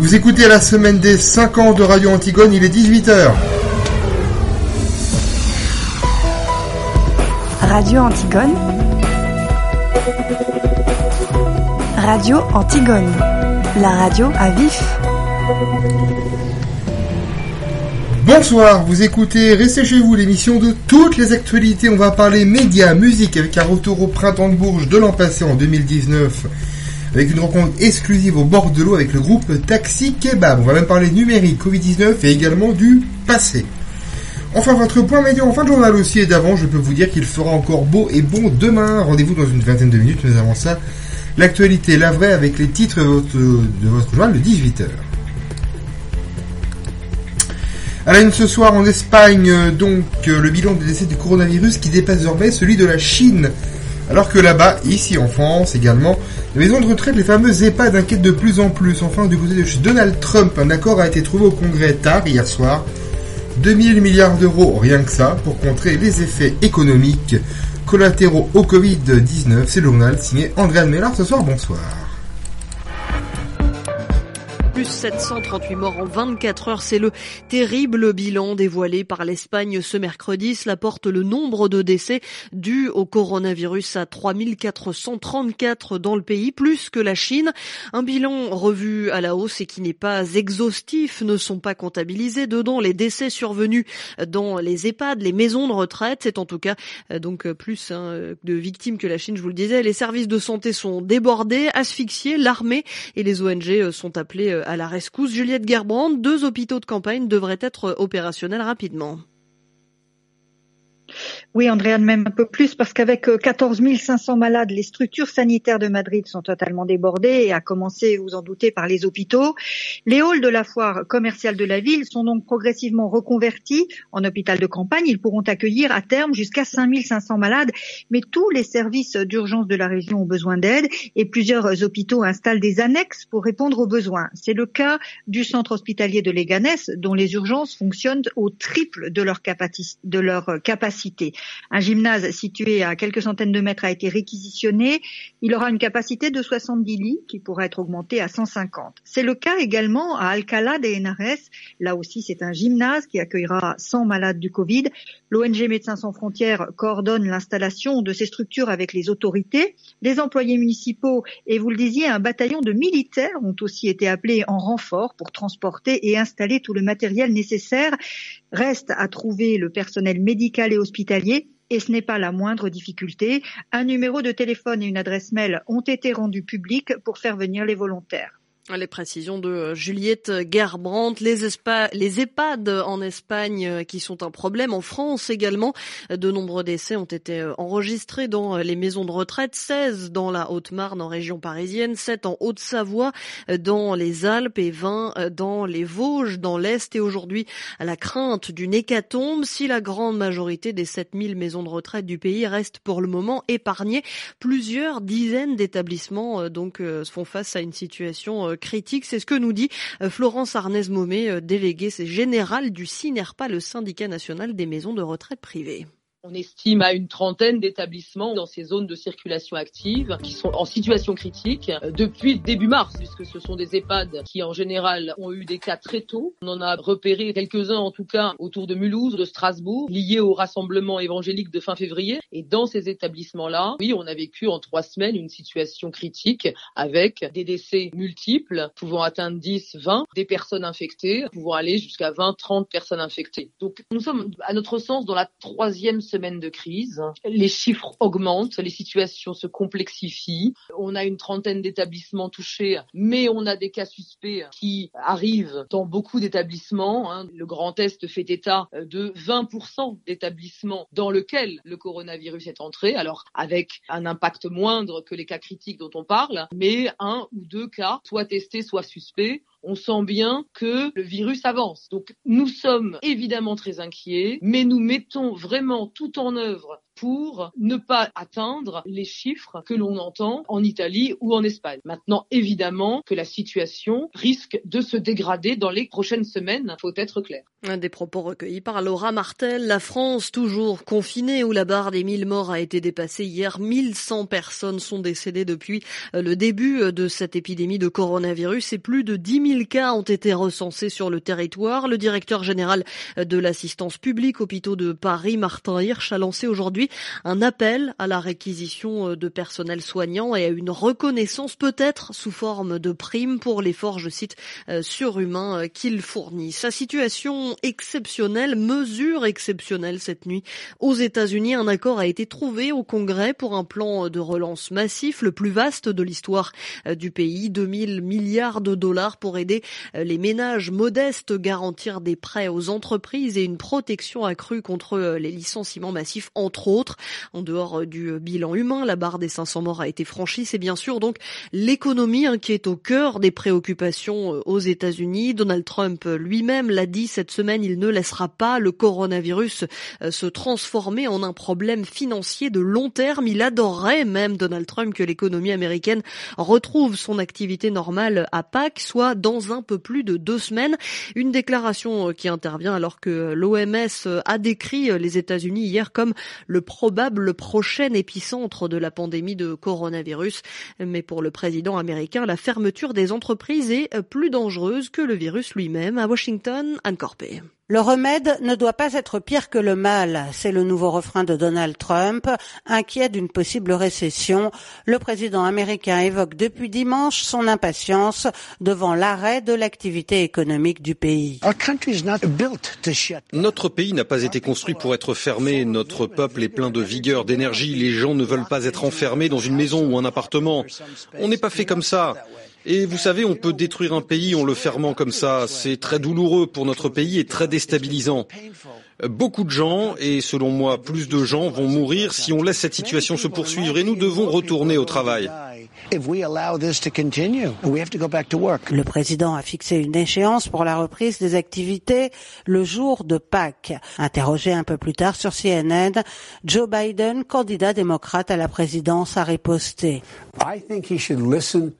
Vous écoutez la semaine des 5 ans de Radio Antigone, il est 18h. Radio Antigone. Radio Antigone. La radio à vif. Bonsoir, vous écoutez Restez chez vous, l'émission de toutes les actualités. On va parler médias, musique avec un retour au printemps de Bourges de l'an passé en 2019 avec une rencontre exclusive au bord de l'eau avec le groupe Taxi Kebab. On va même parler numérique, Covid-19 et également du passé. Enfin, votre point média en fin de journal aussi et d'avant, je peux vous dire qu'il fera encore beau et bon demain. Rendez-vous dans une vingtaine de minutes, mais avant ça, l'actualité, la vraie, avec les titres de votre, journal de 18h. À la une ce soir en Espagne, donc, le bilan des décès du coronavirus qui dépasse désormais celui de la Chine. Alors que là-bas, ici en France également, les maisons de retraite, les fameuses EHPAD inquiètent de plus en plus. Enfin, du côté de Donald Trump, un accord a été trouvé au Congrès tard hier soir. 2000 milliards d'euros, rien que ça, pour contrer les effets économiques collatéraux au Covid-19. C'est le journal signé André Mélard ce soir. Bonsoir. 738 morts en 24 heures. C'est le terrible bilan dévoilé par l'Espagne ce mercredi. Cela porte le nombre de décès dus au coronavirus à 3434 dans le pays, plus que la Chine. Un bilan revu à la hausse et qui n'est pas exhaustif, ne sont pas comptabilisés dedans. Les décès survenus dans les EHPAD, les maisons de retraite, c'est en tout cas euh, donc euh, plus hein, de victimes que la Chine, je vous le disais. Les services de santé sont débordés, asphyxiés. L'armée et les ONG euh, sont appelés à la rescousse. Juliette Gerbrand, deux hôpitaux de campagne devraient être opérationnels rapidement. Oui, Andréane, même un peu plus, parce qu'avec 14 euh, 500 malades, les structures sanitaires de Madrid sont totalement débordées, et à commencer, vous en doutez, par les hôpitaux. Les halls de la foire commerciale de la ville sont donc progressivement reconvertis en hôpital de campagne. Ils pourront accueillir à terme jusqu'à 5 500 malades, mais tous les services d'urgence de la région ont besoin d'aide, et plusieurs hôpitaux installent des annexes pour répondre aux besoins. C'est le cas du centre hospitalier de Leganés, dont les urgences fonctionnent au triple de leur capacité. Un gymnase situé à quelques centaines de mètres a été réquisitionné. Il aura une capacité de 70 lits qui pourra être augmentée à 150. C'est le cas également à Alcalá de Henares. Là aussi, c'est un gymnase qui accueillera 100 malades du Covid. L'ONG Médecins sans frontières coordonne l'installation de ces structures avec les autorités. Les employés municipaux et vous le disiez, un bataillon de militaires ont aussi été appelés en renfort pour transporter et installer tout le matériel nécessaire. Reste à trouver le personnel médical et hospitalier et ce n'est pas la moindre difficulté. Un numéro de téléphone et une adresse mail ont été rendus publics pour faire venir les volontaires. Les précisions de euh, Juliette Gerbrandt, les, les EHPAD en Espagne euh, qui sont un problème, en France également, de nombreux décès ont été euh, enregistrés dans les maisons de retraite, 16 dans la Haute-Marne en région parisienne, 7 en Haute-Savoie, dans les Alpes et 20 dans les Vosges, dans l'Est et aujourd'hui la crainte d'une hécatombe si la grande majorité des 7000 maisons de retraite du pays restent pour le moment épargnées. Plusieurs dizaines d'établissements donc font face à une situation critique. C'est ce que nous dit euh, Florence Arnez-Momé, euh, déléguée générale du CINERPA, le syndicat national des maisons de retraite privées. On estime à une trentaine d'établissements dans ces zones de circulation active qui sont en situation critique euh, depuis début mars, puisque ce sont des EHPAD qui en général ont eu des cas très tôt. On en a repéré quelques-uns en tout cas autour de Mulhouse, de Strasbourg, liés au rassemblement évangélique de fin février. Et dans ces établissements-là, oui, on a vécu en trois semaines une situation critique avec des décès multiples pouvant atteindre 10, 20, des personnes infectées pouvant aller jusqu'à 20, 30 personnes infectées. Donc nous sommes à notre sens dans la troisième semaine de crise. Les chiffres augmentent, les situations se complexifient. On a une trentaine d'établissements touchés, mais on a des cas suspects qui arrivent dans beaucoup d'établissements. Hein. Le Grand Est fait état de 20% d'établissements dans lesquels le coronavirus est entré, alors avec un impact moindre que les cas critiques dont on parle, mais un ou deux cas, soit testés, soit suspects, on sent bien que le virus avance. Donc nous sommes évidemment très inquiets, mais nous mettons vraiment tout en œuvre pour ne pas atteindre les chiffres que l'on entend en Italie ou en Espagne. Maintenant, évidemment que la situation risque de se dégrader dans les prochaines semaines, faut être clair. Des propos recueillis par Laura Martel. La France, toujours confinée, où la barre des 1000 morts a été dépassée hier. 1100 personnes sont décédées depuis le début de cette épidémie de coronavirus et plus de 10 000 cas ont été recensés sur le territoire. Le directeur général de l'assistance publique hôpitaux de Paris, Martin Hirsch, a lancé aujourd'hui un appel à la réquisition de personnel soignant et à une reconnaissance peut-être sous forme de prime pour l'effort, je cite, surhumain qu'il fournit. Sa situation exceptionnelle, mesure exceptionnelle cette nuit. Aux États-Unis, un accord a été trouvé au Congrès pour un plan de relance massif, le plus vaste de l'histoire du pays, 2000 milliards de dollars pour aider les ménages modestes, garantir des prêts aux entreprises et une protection accrue contre les licenciements massifs, entre En dehors du bilan humain, la barre des 500 morts a été franchie. C'est bien sûr donc l'économie hein, qui est au cœur des préoccupations aux États-Unis. Donald Trump lui-même l'a dit cette semaine, il ne laissera pas le coronavirus se transformer en un problème financier de long terme. Il adorerait même Donald Trump que l'économie américaine retrouve son activité normale à Pâques, soit dans un peu plus de deux semaines. Une déclaration qui intervient alors que l'OMS a décrit les États-Unis hier comme le probable prochain épicentre de la pandémie de coronavirus. Mais pour le président américain, la fermeture des entreprises est plus dangereuse que le virus lui-même. À Washington, Anne. Le remède ne doit pas être pire que le mal, c'est le nouveau refrain de Donald Trump, inquiet d'une possible récession. Le président américain évoque depuis dimanche son impatience devant l'arrêt de l'activité économique du pays. Notre pays n'a pas été construit pour être fermé, notre peuple est plein de vigueur, d'énergie, les gens ne veulent pas être enfermés dans une maison ou un appartement. On n'est pas fait comme ça. Et vous savez, on peut détruire un pays en le fermant comme ça. C'est très douloureux pour notre pays et très déstabilisant. Beaucoup de gens, et selon moi plus de gens, vont mourir si on laisse cette situation se poursuivre et nous devons retourner au travail. Le président a fixé une échéance pour la reprise des activités le jour de Pâques. Interrogé un peu plus tard sur CNN, Joe Biden, candidat démocrate à la présidence, a riposté.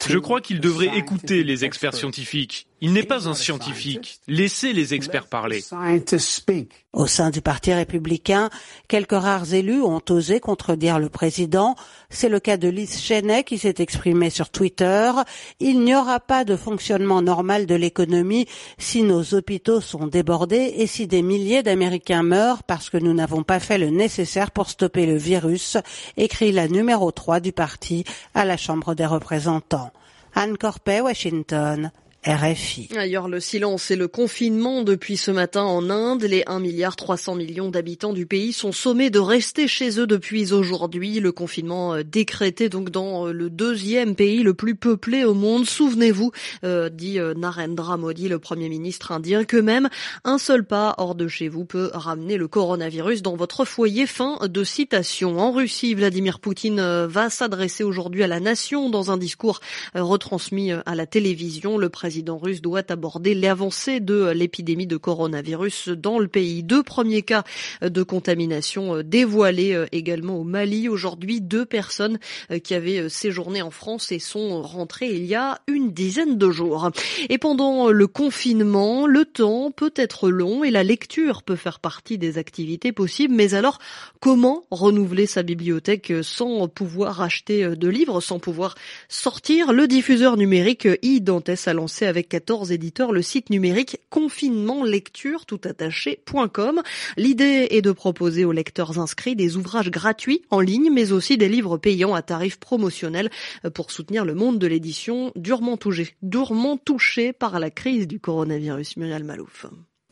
Je crois qu'il devrait écouter les experts scientifiques. Il n'est pas un scientifique. Laissez les experts parler. Au sein du Parti républicain, quelques rares élus ont osé contredire le président. C'est le cas de Liz Cheney qui s'est exprimée sur Twitter. Il n'y aura pas de fonctionnement normal de l'économie si nos hôpitaux sont débordés et si des milliers d'Américains meurent parce que nous n'avons pas fait le nécessaire pour stopper le virus, écrit la numéro 3 du parti à la Chambre des représentants. Anne Corpet, Washington. RFI. Ailleurs, le silence et le confinement depuis ce matin en Inde. Les 1 milliard 300 millions d'habitants du pays sont sommés de rester chez eux depuis aujourd'hui. Le confinement décrété donc dans le deuxième pays le plus peuplé au monde. Souvenez-vous, euh, dit Narendra Modi, le premier ministre indien, que même un seul pas hors de chez vous peut ramener le coronavirus dans votre foyer. Fin de citation. En Russie, Vladimir Poutine va s'adresser aujourd'hui à la nation dans un discours retransmis à la télévision. Le président président russe doit aborder l'avancée de l'épidémie de coronavirus dans le pays. Deux premiers cas de contamination dévoilés également au Mali. Aujourd'hui, deux personnes qui avaient séjourné en France et sont rentrées il y a une dizaine de jours. Et pendant le confinement, le temps peut être long et la lecture peut faire partie des activités possibles. Mais alors, comment renouveler sa bibliothèque sans pouvoir acheter de livres, sans pouvoir sortir? Le diffuseur numérique e-Dantès a lancé avec 14 éditeurs le site numérique confinementlecture toutattaché.com. L'idée est de proposer aux lecteurs inscrits des ouvrages gratuits en ligne, mais aussi des livres payants à tarif promotionnel pour soutenir le monde de l'édition durement touché, durement touché par la crise du coronavirus. Muriel Malouf.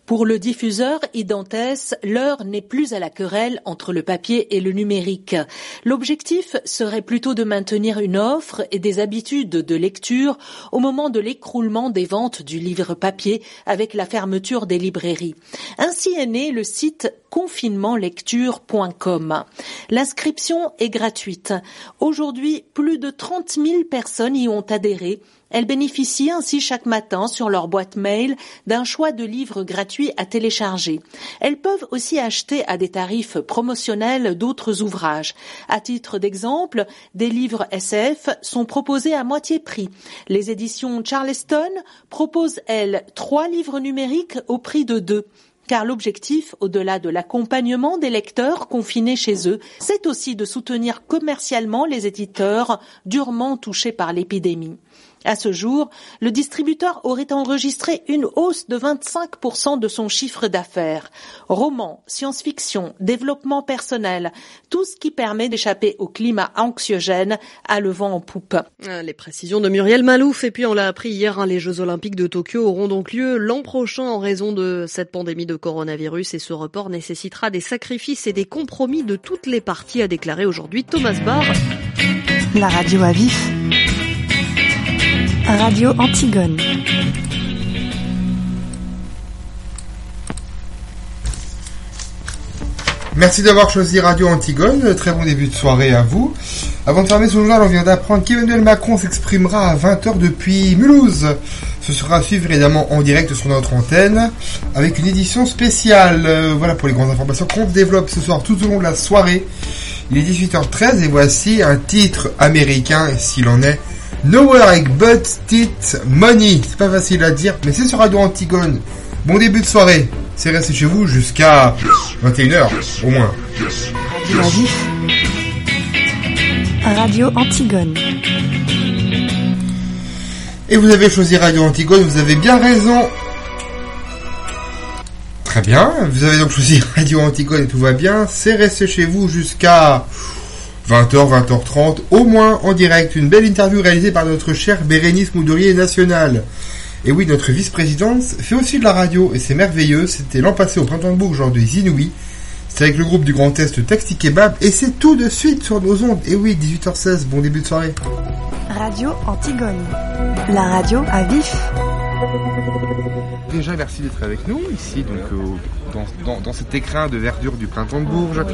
Pour le diffuseur Identès, l'heure n'est plus à la querelle entre le papier et le numérique. L'objectif serait plutôt de maintenir une offre et des habitudes de lecture au moment de l'écroulement des ventes du livre papier avec la fermeture des librairies. Ainsi est né le site confinementlecture.com. L'inscription est gratuite. Aujourd'hui, plus de 30 000 personnes y ont adhéré Elles bénéficient ainsi chaque matin sur leur boîte mail d'un choix de livres gratuits à télécharger. Elles peuvent aussi acheter à des tarifs promotionnels d'autres ouvrages. À titre d'exemple, des livres SF sont proposés à moitié prix. Les éditions Charleston proposent, elles, trois livres numériques au prix de deux car l'objectif, au-delà de l'accompagnement des lecteurs confinés chez eux, c'est aussi de soutenir commercialement les éditeurs durement touchés par l'épidémie. À ce jour, le distributeur aurait enregistré une hausse de 25% de son chiffre d'affaires. Romans, science-fiction, développement personnel, tout ce qui permet d'échapper au climat anxiogène à le vent en poupe. Ah, les précisions de Muriel Malouf. Et puis on l'a appris hier, hein, les Jeux Olympiques de Tokyo auront donc lieu l'an prochain en raison de cette pandémie de coronavirus et ce report nécessitera des sacrifices et des compromis de toutes les parties, a déclaré aujourd'hui Thomas Barr. La radio à vif. Radio Antigone. Merci d'avoir choisi Radio Antigone. Très bon début de soirée à vous. Avant de fermer ce journal, on vient d'apprendre qu'Emmanuel Macron s'exprimera à 20h depuis Mulhouse. Ce sera à suivre évidemment en direct sur notre antenne avec une édition spéciale. Euh, voilà pour les grandes informations qu'on développe ce soir tout au long de la soirée. Il est 18h13 et voici un titre américain s'il en est Nowhere like but tit money. C'est pas facile à dire, mais c'est sur Radio Antigone. Bon début de soirée. C'est resté chez vous jusqu'à 21h, au moins. Radio Radio Antigone. Et vous avez choisi Radio Antigone, vous avez bien raison. Très bien, vous avez donc choisi Radio Antigone et tout va bien. C'est resté chez vous jusqu'à 20h, 20h30, au moins en direct, une belle interview réalisée par notre cher Bérénice Moudorier National. Et oui, notre vice-présidente fait aussi de la radio et c'est merveilleux. C'était l'an passé au printemps de Bourg, genre de Zinouï. C'est avec le groupe du Grand Est Taxi Kebab et c'est tout de suite sur nos ondes. Et oui, 18h16, bon début de soirée. Radio Antigone, la radio à vif. Déjà, merci d'être avec nous ici, donc dans, dans, cet écrin de verdure du printemps de Bourges.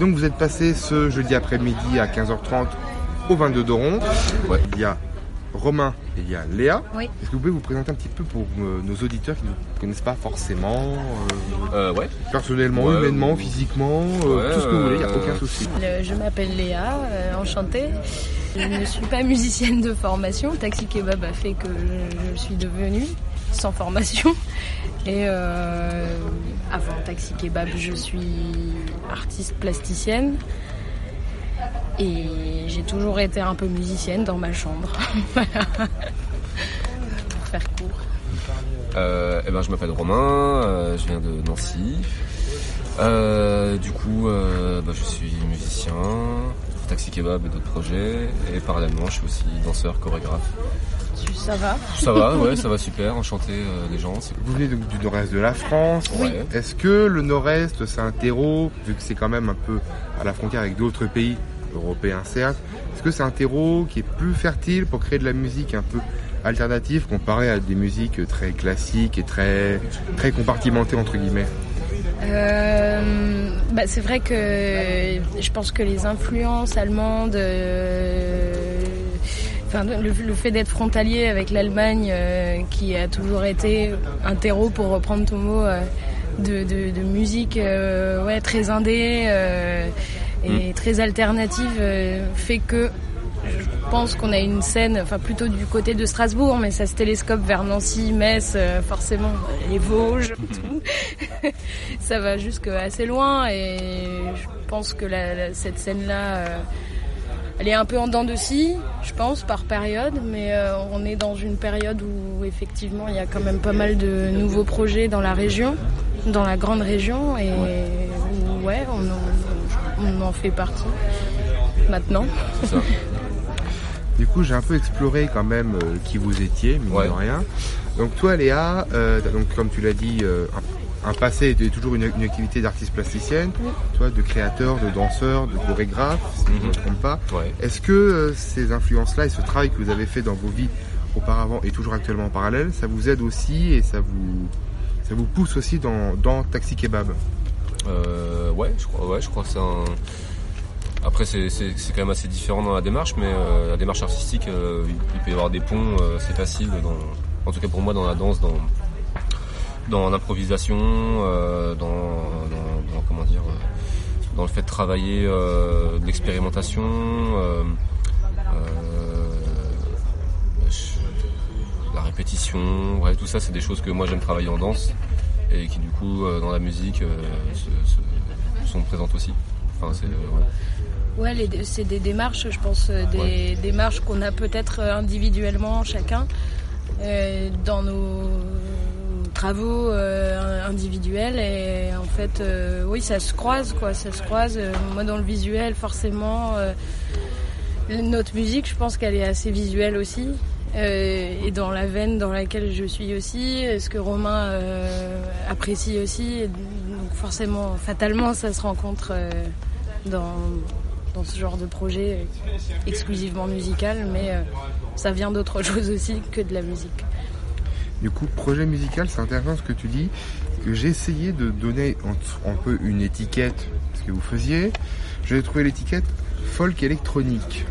Donc vous êtes passé ce jeudi après-midi à 15h30 au 22 d'Oron. Ouais. Il y a Romain il y a Léa. Est-ce que vous pouvez vous présenter un petit peu pour euh, nos auditeurs qui ne vous connaissent pas forcément euh, euh, ouais. Personnellement, humainement, physiquement, tout ce que vous voulez, il n'y a aucun souci. je m'appelle Léa, enchantée. Je ne suis pas musicienne de formation. Taxi Kebab a fait que je, suis devenue sans formation. Et avant Taxi Kebab, je suis artiste plasticienne. Et j'ai toujours été un peu musicienne dans ma chambre. Pour faire court. Euh, eh ben, je m'appelle Romain, euh, je viens de Nancy. Euh, du coup, bah, je suis musicien, taxi kebab et d'autres projets. Et parallèlement, je suis aussi danseur, chorégraphe. Ça va? Ça va, ouais, ça va super, enchanté les gens. Vous venez du nord-est de la France. Est-ce que le nord-est, c'est un terreau, vu que c'est quand même un peu à la frontière avec d'autres pays européen certes. Est-ce que c'est un terreau qui est plus fertile pour créer de la musique un peu alternative comparé à des musiques très classiques et très, très compartimentées entre guillemets euh, bah c'est vrai que je pense que les influences allemandes, euh, le, fait d'être frontalier avec l'Allemagne, euh, qui a toujours été un terreau, pour reprendre ton mot, de, de, de, musique ouais, très indé et mm. très alternative euh, fait que je pense qu'on a une scène, enfin plutôt du côté de Strasbourg, mais ça se télescope vers Nancy, Metz, euh, forcément, les Vosges, tout. ça va jusque assez loin et je pense que cette scène-là, euh, elle est un peu en dents de scie, je pense, par période, mais on est dans une période où effectivement il y a quand même pas mal de nouveaux projets dans la région, dans la grande région, et ouais, on, on en fait partie maintenant. Du coup, j'ai un peu exploré quand même euh, qui vous étiez, mais de rien. Donc toi, Léa, euh, donc comme tu l'as dit, euh, un, passé et toujours une, activité d'artiste plasticienne, toi, de créateur, de danseur, de chorégraphe, si je ne me mhm. trompe pas. Est-ce que ces influences-là et ce travail que vous avez fait dans vos vies auparavant et toujours actuellement en parallèle, ça vous aide aussi et ça vous, ça vous pousse aussi dans, dans Taxi Kebab? Euh, ouais, je crois, ouais, je crois que c'est un. Après, c'est quand même assez différent dans la démarche, mais la démarche artistique, il, peut y avoir des ponts, c'est facile, dans, en tout cas pour moi, dans la danse, dans, dans l'improvisation, dans, comment dire, dans le fait de travailler de l'expérimentation. la répétition, ouais, tout ça c'est des choses que moi j'aime travailler en danse et qui du coup dans la musique sont présentes aussi. Enfin, c'est, Ouais, c'est des démarches, je pense, euh, des démarches qu'on a peut-être euh, individuellement chacun euh, dans nos travaux individuels et en fait, oui, ça se croise, quoi, ça se croise. moi, dans le visuel, forcément, notre musique, je pense qu'elle est assez visuelle aussi. Et dans la veine dans laquelle je suis aussi, ce que Romain apprécie aussi. Donc forcément, fatalement, ça se rencontre dans, dans ce genre de projet exclusivement musical, mais euh, ça vient d'autre chose aussi que de la musique. Du coup, projet musical, c'est intéressant ce que tu dis, que j'ai essayé de donner un, peu une étiquette, ce que vous faisiez. J'ai trouvé l'étiquette folk électronique.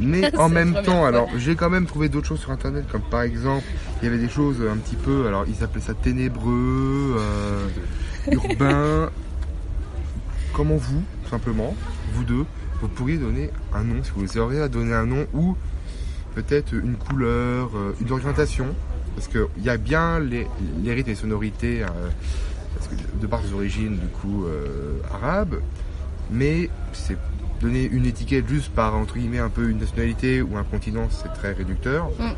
Mais en même temps, alors j'ai quand même trouvé d'autres choses sur internet, comme par exemple, il y avait des choses un petit peu, alors ils appelaient ça ténébreux, euh, urbain. Comment vous, simplement, vous deux, vous pourriez donner un nom, si vous auriez à donner un nom ou peut-être une couleur, euh, une orientation, parce qu'il y a bien les, les rythmes et sonorités, euh, de par ses origines du coup euh, arabes, mais c'est donner une étiquette juste par entre guillemets un peu une nationalité ou un continent, c'est très réducteur. Mm.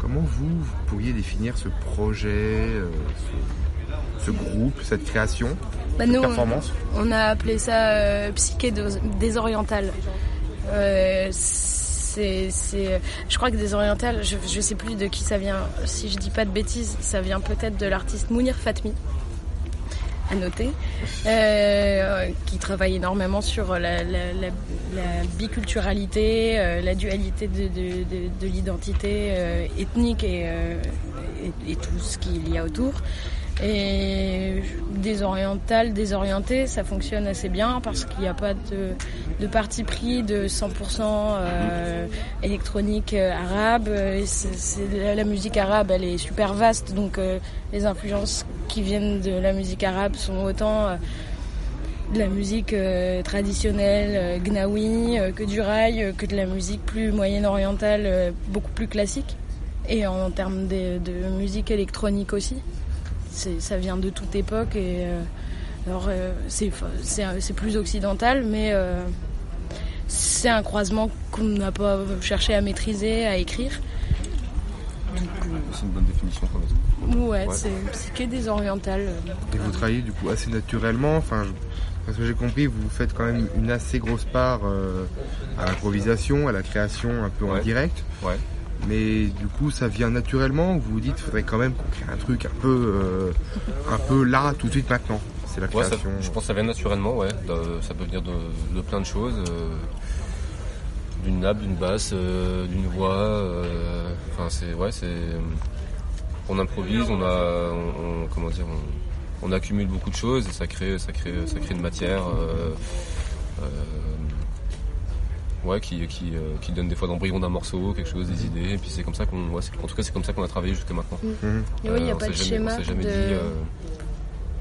Comment vous, pourriez définir ce projet, ce groupe, cette création bah, nous, On a appelé ça euh, psyché désorientale. Euh, c'est, je crois que désorientale, je, ne sais plus de qui ça vient. Si je dis pas de bêtises, ça vient peut-être de l'artiste Mounir Fatmi à noter, euh, qui travaille énormément sur la, biculturalité, la dualité de, l'identité ethnique et, et, tout ce qu'il y a autour. Et désoriental, désorienté, ça fonctionne assez bien parce qu'il n'y a pas de, parti pris de 100% euh, électronique euh, arabe. la musique arabe, elle est super vaste, donc euh, les influences qui viennent de la musique arabe sont autant de la musique traditionnelle, gnawi, que du rail, que de la musique plus moyenne-orientale, beaucoup plus classique. Et en termes de musique électronique aussi ça vient de toute époque et euh, alors euh, c'est plus occidental, mais euh, c'est un croisement qu'on n'a pas cherché à maîtriser, à écrire. C'est une bonne définition quand même. Ouais, c'est psyché désoriental. Et vous travaillez du coup assez naturellement, enfin, parce que j'ai compris, vous faites quand même une assez grosse part à l'improvisation, à la création un peu en direct. Ouais mais du coup ça vient naturellement vous vous dites faudrait quand même qu'on crée un truc un peu euh, un peu là tout de suite maintenant. C'est la création. je pense que ça vient naturellement ouais. Ça peut venir de, plein de choses euh, d'une nappe d'une basse euh, d'une voix enfin c'est ouais c'est on improvise on a comment dire on, accumule beaucoup de choses et ça crée ça crée ça crée une matière ouais, qui, qui, euh, qui donne des fois d'embryon d'un morceau, quelque chose, des idées. Et puis c'est comme ça qu'on, ouais, en tout cas, c'est comme ça qu'on a travaillé jusqu'à maintenant. Mm. Mm-hmm. oui, il n'y a pas de schéma. de... Euh,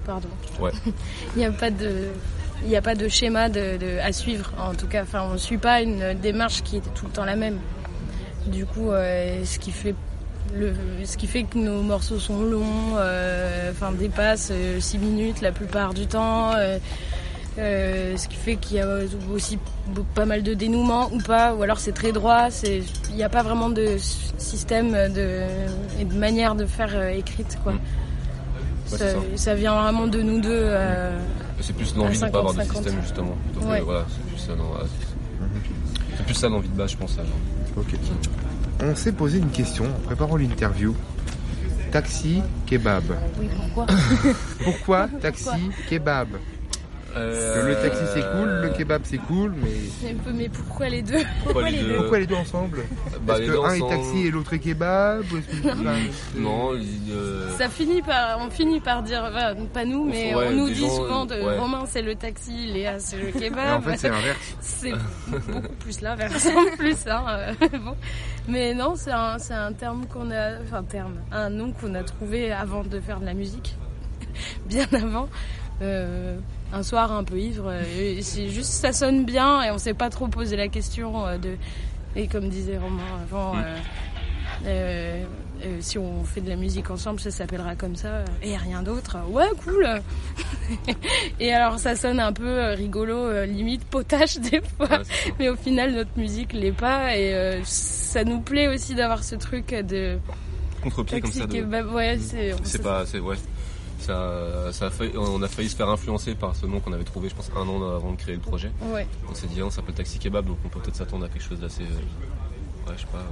Pardon. Ouais. Il n'y a pas de. Il n'y a pas de schéma de, à suivre, en tout cas. Enfin, on ne suit pas une démarche qui est tout le temps la même. Du coup, euh, ce qui fait le, ce qui fait que nos morceaux sont longs, enfin dépassent 6 minutes la plupart du temps. Euh, ce qui fait qu'il y a aussi pas mal de dénouements ou pas, ou alors c'est très droit. Il n'y a pas vraiment de système de, et de manière de faire euh, écrite. Quoi. ça. vient vraiment de nous deux. Euh, c'est plus l'envie de ne pas avoir de système justement. voilà, c'est plus ça, l'envie de base, je pense. On s'est posé une question en préparant l'interview. Taxi, kebab. Oui, pourquoi Pourquoi taxi, kebab? Euh... Le taxi c'est cool, le kebab c'est cool, mais. Mais pourquoi les deux? Pourquoi, les, deux? Pourquoi les deux ensemble? Bah, Est-ce que un est taxi et l'autre est kebab Non, ça finit par, on finit par dire, pas nous, mais on nous dit souvent de Romain c'est le taxi, Léa c'est le kebab. en fait c'est l'inverse. C'est beaucoup plus l'inverse en plus. Hein. bon. Mais non, c'est un, un terme qu'on a, enfin terme, un nom qu'on a trouvé avant de faire de la musique, bien avant. Euh, un soir un peu ivre. Euh, c'est juste ça sonne bien et on s'est pas trop posé la question euh, de. Et comme disait Romain avant, mm. euh, si on fait de la musique ensemble, ça s'appellera comme ça et rien d'autre. Ouais, cool. et alors ça sonne un peu rigolo, limite potache des fois, mais au final notre musique l'est pas et ça nous plaît aussi d'avoir ce truc de contre-pied comme ça. ouais, c'est. C'est pas, c'est ouais ça, ça a failli, on a failli se faire influencer par ce nom qu'on avait trouvé, je pense, un an avant de créer le projet. On s'est dit, on s'appelle Taxi Kebab, donc on peut peut-être s'attendre à quelque chose d'assez, euh, ouais, je sais pas,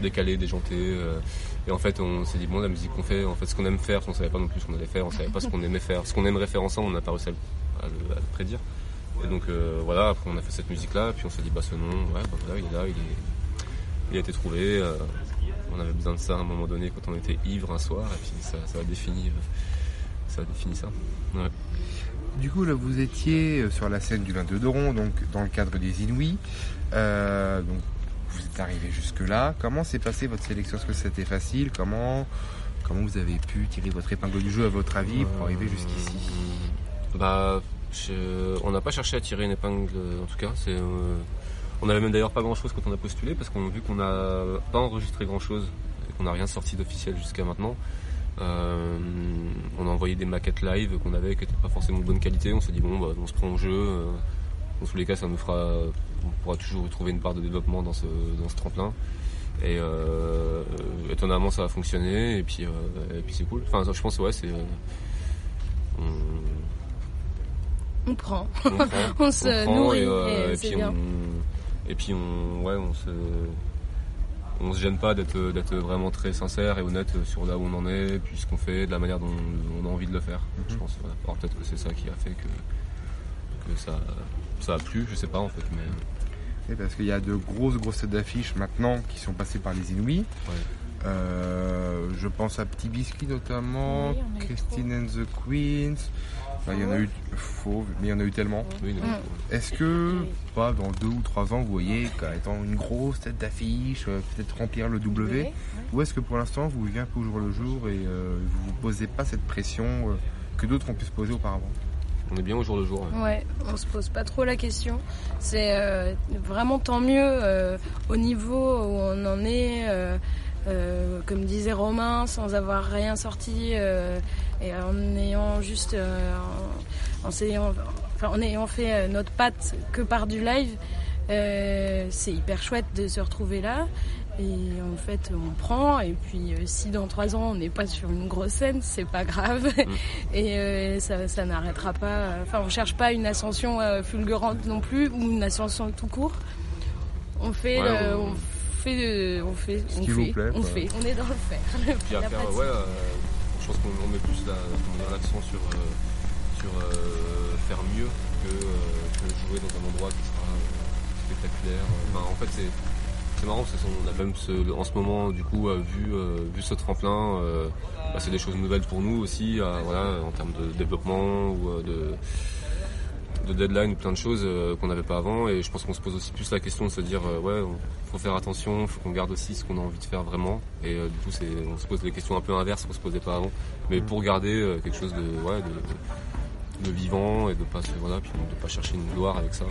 décalé, déjanté. Euh. et en fait, on s'est dit, bon, la musique qu'on fait, en fait, ce qu'on aime faire, on savait pas non plus ce qu'on allait faire, on savait pas ce qu'on aimait faire, ce qu'on aimerait faire ensemble, on n'a pas réussi à le, prédire. Et donc, euh, voilà, après, on a fait cette musique-là, puis on s'est dit, bah, ce nom, ouais, bah, voilà, il est là, il, est, il a été trouvé. on avait besoin de ça à un moment donné quand on était ivre un soir, et puis ça, ça a défini ça définit ça. Du coup, là, vous étiez euh, sur la scène du 22 Doron, donc dans le cadre des Inouïs. Euh, donc, vous êtes arrivé jusque-là. Comment s'est passée votre sélection? Est-ce que c'était facile? Comment comment vous avez pu tirer votre épingle du jeu à votre avis pour arriver jusqu'ici? Bah, on n'a pas cherché à tirer une épingle, en tout cas. C'est, euh, on n'avait même d'ailleurs pas grand-chose quand on a postulé parce qu'on a vu qu'on n'a pas enregistré grand-chose et qu'on n'a rien sorti d'officiel jusqu'à maintenant. Euh, on a envoyé des maquettes live qu'on avait qui n'étaient pas forcément de bonne qualité. On s'est dit bon bah, on se prend au jeu. Euh, dans tous les cas ça nous fera on pourra toujours trouver une part de développement dans ce, dans ce tremplin. Et euh, étonnamment ça a fonctionné et puis, et puis c'est cool. Enfin je pense ouais c'est on... on... prend. On, prend, on se nourrit et, puis bien. On, et puis on ouais on se on se gêne pas d'être vraiment très sincère et honnête sur là où on en est, puis ce qu'on fait, de la manière dont on a envie de le faire. Mhm. Je pense. Alors peut-être que c'est ça qui a fait que, que ça, ça a plu, je sais pas en fait, mais. parce qu'il y a de grosses grosses têtes d'affiches maintenant qui sont passées par les Inouïs. Euh, je pense à Petit Biscuit notamment, Christine and the Queens. Il y en a eu faux, mais il y en a eu tellement. Est-ce que, pas dans deux ou trois ans, vous voyez étant une grosse tête d'affiche, euh, peut-être remplir le W, ou est-ce que pour l'instant vous vivez un peu au jour le jour et euh, vous vous posez pas cette pression que d'autres ont pu se poser auparavant? On est bien au jour le jour. Ouais, on se pose pas trop la question. C'est vraiment tant mieux au niveau où on en est. Euh, comme disait Romain, sans avoir rien sorti euh, et en ayant juste, euh, en, ayant, enfin, en ayant fait notre patte que par du live, c'est hyper chouette de se retrouver là. Et en fait, on prend. Et puis, si dans trois ans on n'est pas sur une grosse scène, c'est pas grave. Mm. et ça, ça n'arrêtera pas. Enfin, on cherche pas une ascension fulgurante non plus ou une ascension tout court. On fait, on fait, on fait, on fait, on fait, on est dans le faire. Puis après, ouais, euh, je pense qu'on met plus l'accent sur, euh, sur euh, faire mieux que, jouer dans un endroit qui sera spectaculaire. en fait, c'est c'est marrant parce qu'on a même ce, en ce moment du coup vu, vu ce tremplin bah, c'est des choses nouvelles pour nous aussi voilà, en termes de développement ou de, de deadline ou plein de choses euh, qu'on n'avait pas avant. Et je pense qu'on se pose aussi plus la question de se dire euh, ouais, faut faire attention, faut qu'on garde aussi ce qu'on a envie de faire vraiment. Et euh, du coup, c'est, on se pose des questions un peu inverses qu'on se posait pas avant. Mais pour garder quelque chose de, ouais, de, de, vivant et de pas voilà, puis de pas chercher une gloire avec ça.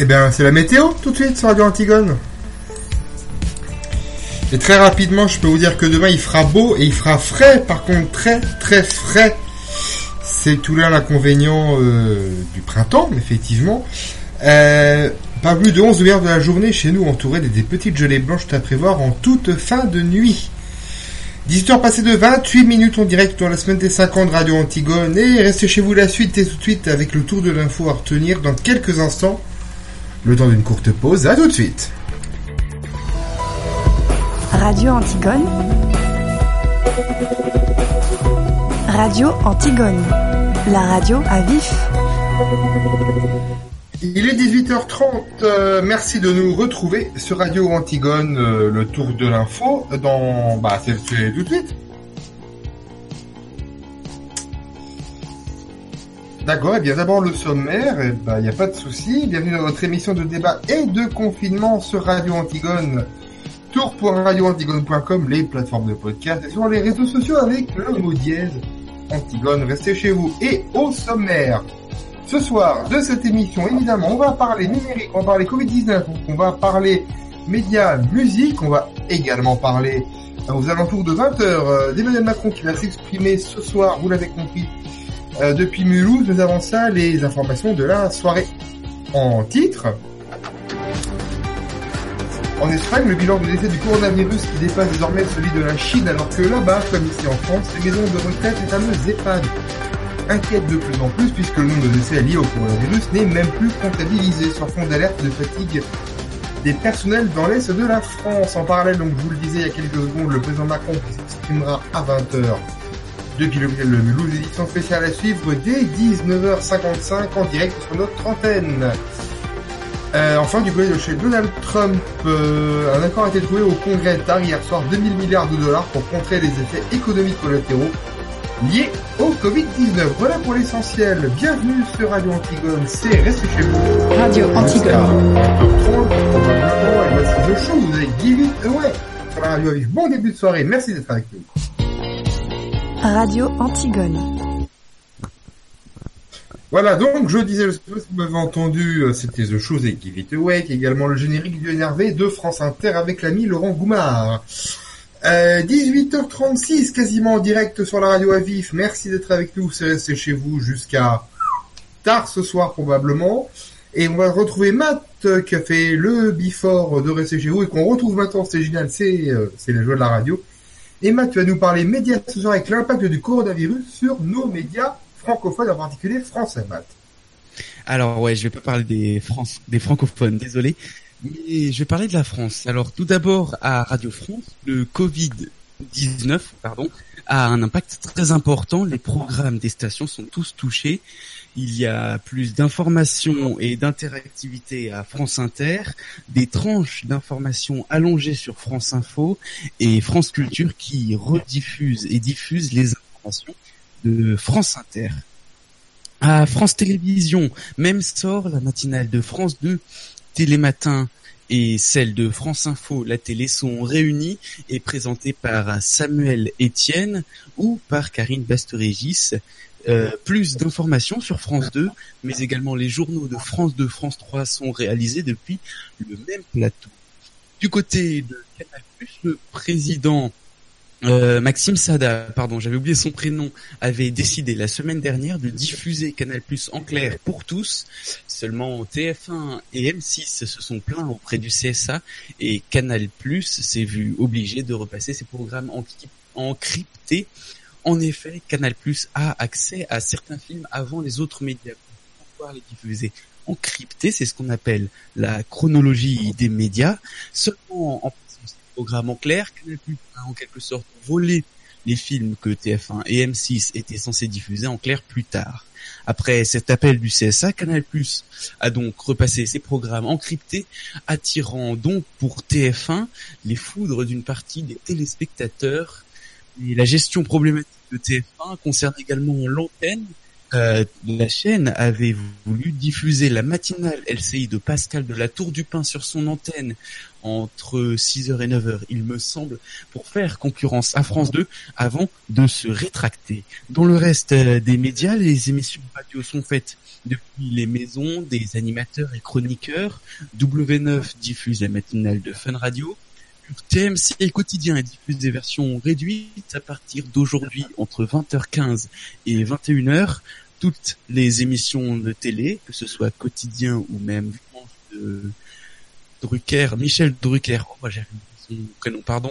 Eh bien, c'est la météo tout de suite sur Radio Antigone. Et très rapidement, je peux vous dire que demain il fera beau et il fera frais, par contre très très frais. C'est tout là l'inconvénient euh, du printemps, effectivement. Euh, pas plus de 11 heures de la journée chez nous, entouré des, petites gelées blanches à prévoir en toute fin de nuit. 18h passées de 28 minutes en direct dans la semaine des 50 Radio Antigone. Et restez chez vous la suite et tout de suite avec le tour de l'info à retenir dans quelques instants. Le temps d'une courte pause. À tout de suite. Radio Antigone. Radio Antigone. La radio à vif. Il est 18h30, euh, merci de nous retrouver sur Radio Antigone, euh, le tour de l'info, dans... Bah c'est tout de suite. D'accord, et eh bien d'abord le sommaire, il bah, n'y a pas de souci. Bienvenue dans notre émission de débat et de confinement sur Radio Antigone. Tour.radioantigone.com, les plateformes de podcast et sur les réseaux sociaux avec le mot dièse Antigone. Restez chez vous et au sommaire. Ce soir de cette émission, évidemment, on va parler numérique, on va parler Covid-19, on va parler médias, musique, on va également parler euh, aux alentours de 20h euh, d'Emmanuel Macron qui va s'exprimer ce soir, vous l'avez compris, euh, depuis Mulhouse, nous avons ça, les informations de la soirée. En titre, en Espagne, le bilan de décès du coronavirus dépasse désormais celui de la Chine, alors que là-bas, comme ici en France, les maisons de retraite, les fameuses EHPAD, inquiètent de plus en plus puisque le nombre de décès liés au coronavirus n'est même plus comptabilisé sur fond d'alerte de fatigue des personnels dans l'Est de la France. En parallèle, donc, je vous le disais il y a quelques secondes, le président Macron s'exprimera à 20h depuis le Mulhouse, édition spéciale à suivre dès 19h55 en direct sur notre antenne. Euh, enfin, du côté de chez Donald Trump, euh, un accord a été trouvé au Congrès tard hier soir 2000 milliards de dollars pour contrer les effets économiques collatéraux liés au Covid-19. Voilà pour l'essentiel. Bienvenue sur Radio Antigone, c'est Restez chez vous. Radio Antigone. Et voici le show, vous avez Give It Away sur la radio Bon début de soirée, merci d'être avec nous. Radio Antigone. Voilà, donc je disais, je sais pas si vous m'avez entendu, euh, c'était The Show et Give It Awake, également le générique du énervé de France Inter avec l'ami Laurent Goumard. Euh, 18h36, quasiment en direct sur la radio à vif. Merci d'être avec nous, c'est resté chez vous jusqu'à tard ce soir probablement. Et on va retrouver Matt euh, qui a fait le before de rester chez vous et qu'on retrouve maintenant, c'est génial, c'est euh, c'est la joie de la radio. Emma, tu vas nous parler médias ce soir avec l'impact du coronavirus sur nos médias francophones, en particulier français, Matt. Alors ouais, je vais pas parler des, France, des francophones, désolé, mais je vais parler de la France. Alors tout d'abord à Radio France, le Covid-19, pardon, a un impact très important. Les programmes des stations sont tous touchés il y a plus d'informations et d'interactivité à France Inter, des tranches d'informations allongées sur France Info et France Culture qui rediffusent et diffusent les informations de France Inter. À France Télévisions, même sort la matinale de France 2, Télématin et celle de France Info, la télé sont réunies et présentées par Samuel Etienne ou par Karine Basterégis. Euh, plus d'informations sur France 2, mais également les journaux de France 2, France 3 sont réalisés depuis le même plateau. Du côté de Canal+, le président euh, Maxime Sada, pardon, j'avais oublié son prénom, avait décidé la semaine dernière de diffuser Canal Plus en clair pour tous. Seulement TF1 et M6 se sont plaints auprès du CSA et Canal Plus s'est vu obligé de repasser ses programmes encryptés en effet, Canal+ a accès à certains films avant les autres médias pour pouvoir les diffuser encryptés. C'est ce qu'on appelle la chronologie des médias. Seulement en programmes en clair, Canal+ a en quelque sorte volé les films que TF1 et M6 étaient censés diffuser en clair plus tard. Après cet appel du CSA, Canal+ a donc repassé ses programmes encryptés, attirant donc pour TF1 les foudres d'une partie des téléspectateurs et la gestion problématique de TF1 concerne également l'antenne. Euh, la chaîne avait voulu diffuser la matinale LCI de Pascal de la Tour du Pin sur son antenne entre 6h et 9h, il me semble, pour faire concurrence à France 2 avant de se rétracter. Dans le reste euh, des médias, les émissions radio sont faites depuis les maisons des animateurs et chroniqueurs. W9 diffuse la matinale de Fun Radio. TMC quotidien diffuse des versions réduites à partir d'aujourd'hui entre 20h15 et 21h. Toutes les émissions de télé, que ce soit quotidien ou même de Drucker, Michel Drucker, oh, son prénom, pardon,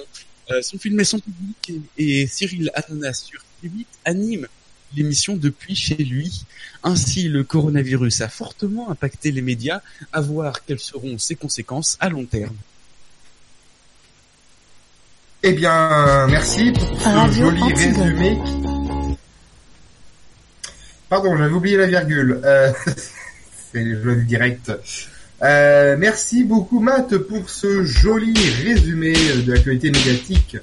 euh, sont filmés sans public et, Cyril Hanouna sur TV8 anime l'émission depuis chez lui. Ainsi, le coronavirus a fortement impacté les médias, à voir quelles seront ses conséquences à long terme. Eh bien, merci pour ce joli résumé. Pardon, j'avais oublié la virgule. Euh, c'est le jeu direct. Euh, merci beaucoup Matt pour ce joli résumé de l'actualité médiatique.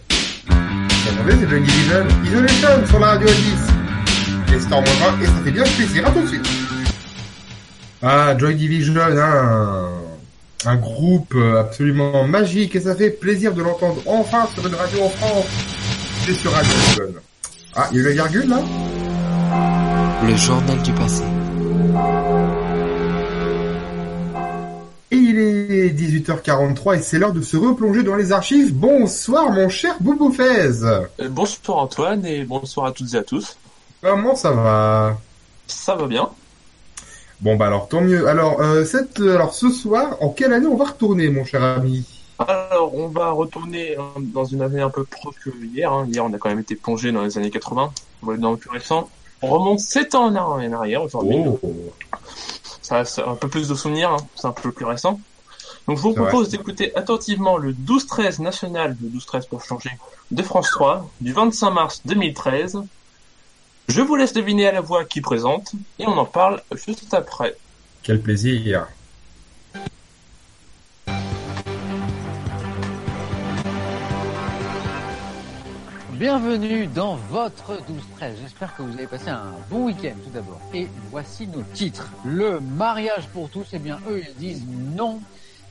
Attendez, c'est Joy Division Isolation sur la radio 10. Les Storm 20 et ça fait bien plaisir. À tout de suite. Ah, Joy Division, hein, un groupe absolument magique et ça fait plaisir de l'entendre enfin sur une radio en France. C'est sur Radio. Ah, il y a eu la virgule là? Le journal du passé. Et il est 18h43 et c'est l'heure de se replonger dans les archives. Bonsoir mon cher Boubou Fez. Euh, bonsoir Antoine et bonsoir à toutes et à tous. Comment ça va? Ça va bien. Bon bah alors tant mieux. Alors euh, cette alors ce soir, en quelle année on va retourner mon cher ami? Alors on va retourner euh, dans une année un peu proche que hier. Hein. Hier on a quand même été plongé dans les années 80. On va dans le plus récent. On remonte 7 ans en arrière aujourd'hui. Oh. Ça a un peu plus de souvenirs, hein. c'est un peu plus récent. Donc je vous propose d'écouter attentivement le 12-13 national, le 12-13 pour changer, de France 3, du 25 mars 2013. Je vous laisse deviner à la voix qui présente, et on en parle juste après. Quel plaisir Bienvenue dans votre 12-13. J'espère que vous avez passé un bon week-end tout d'abord. Et voici nos titres. Le mariage pour tous, eh bien eux ils disent non.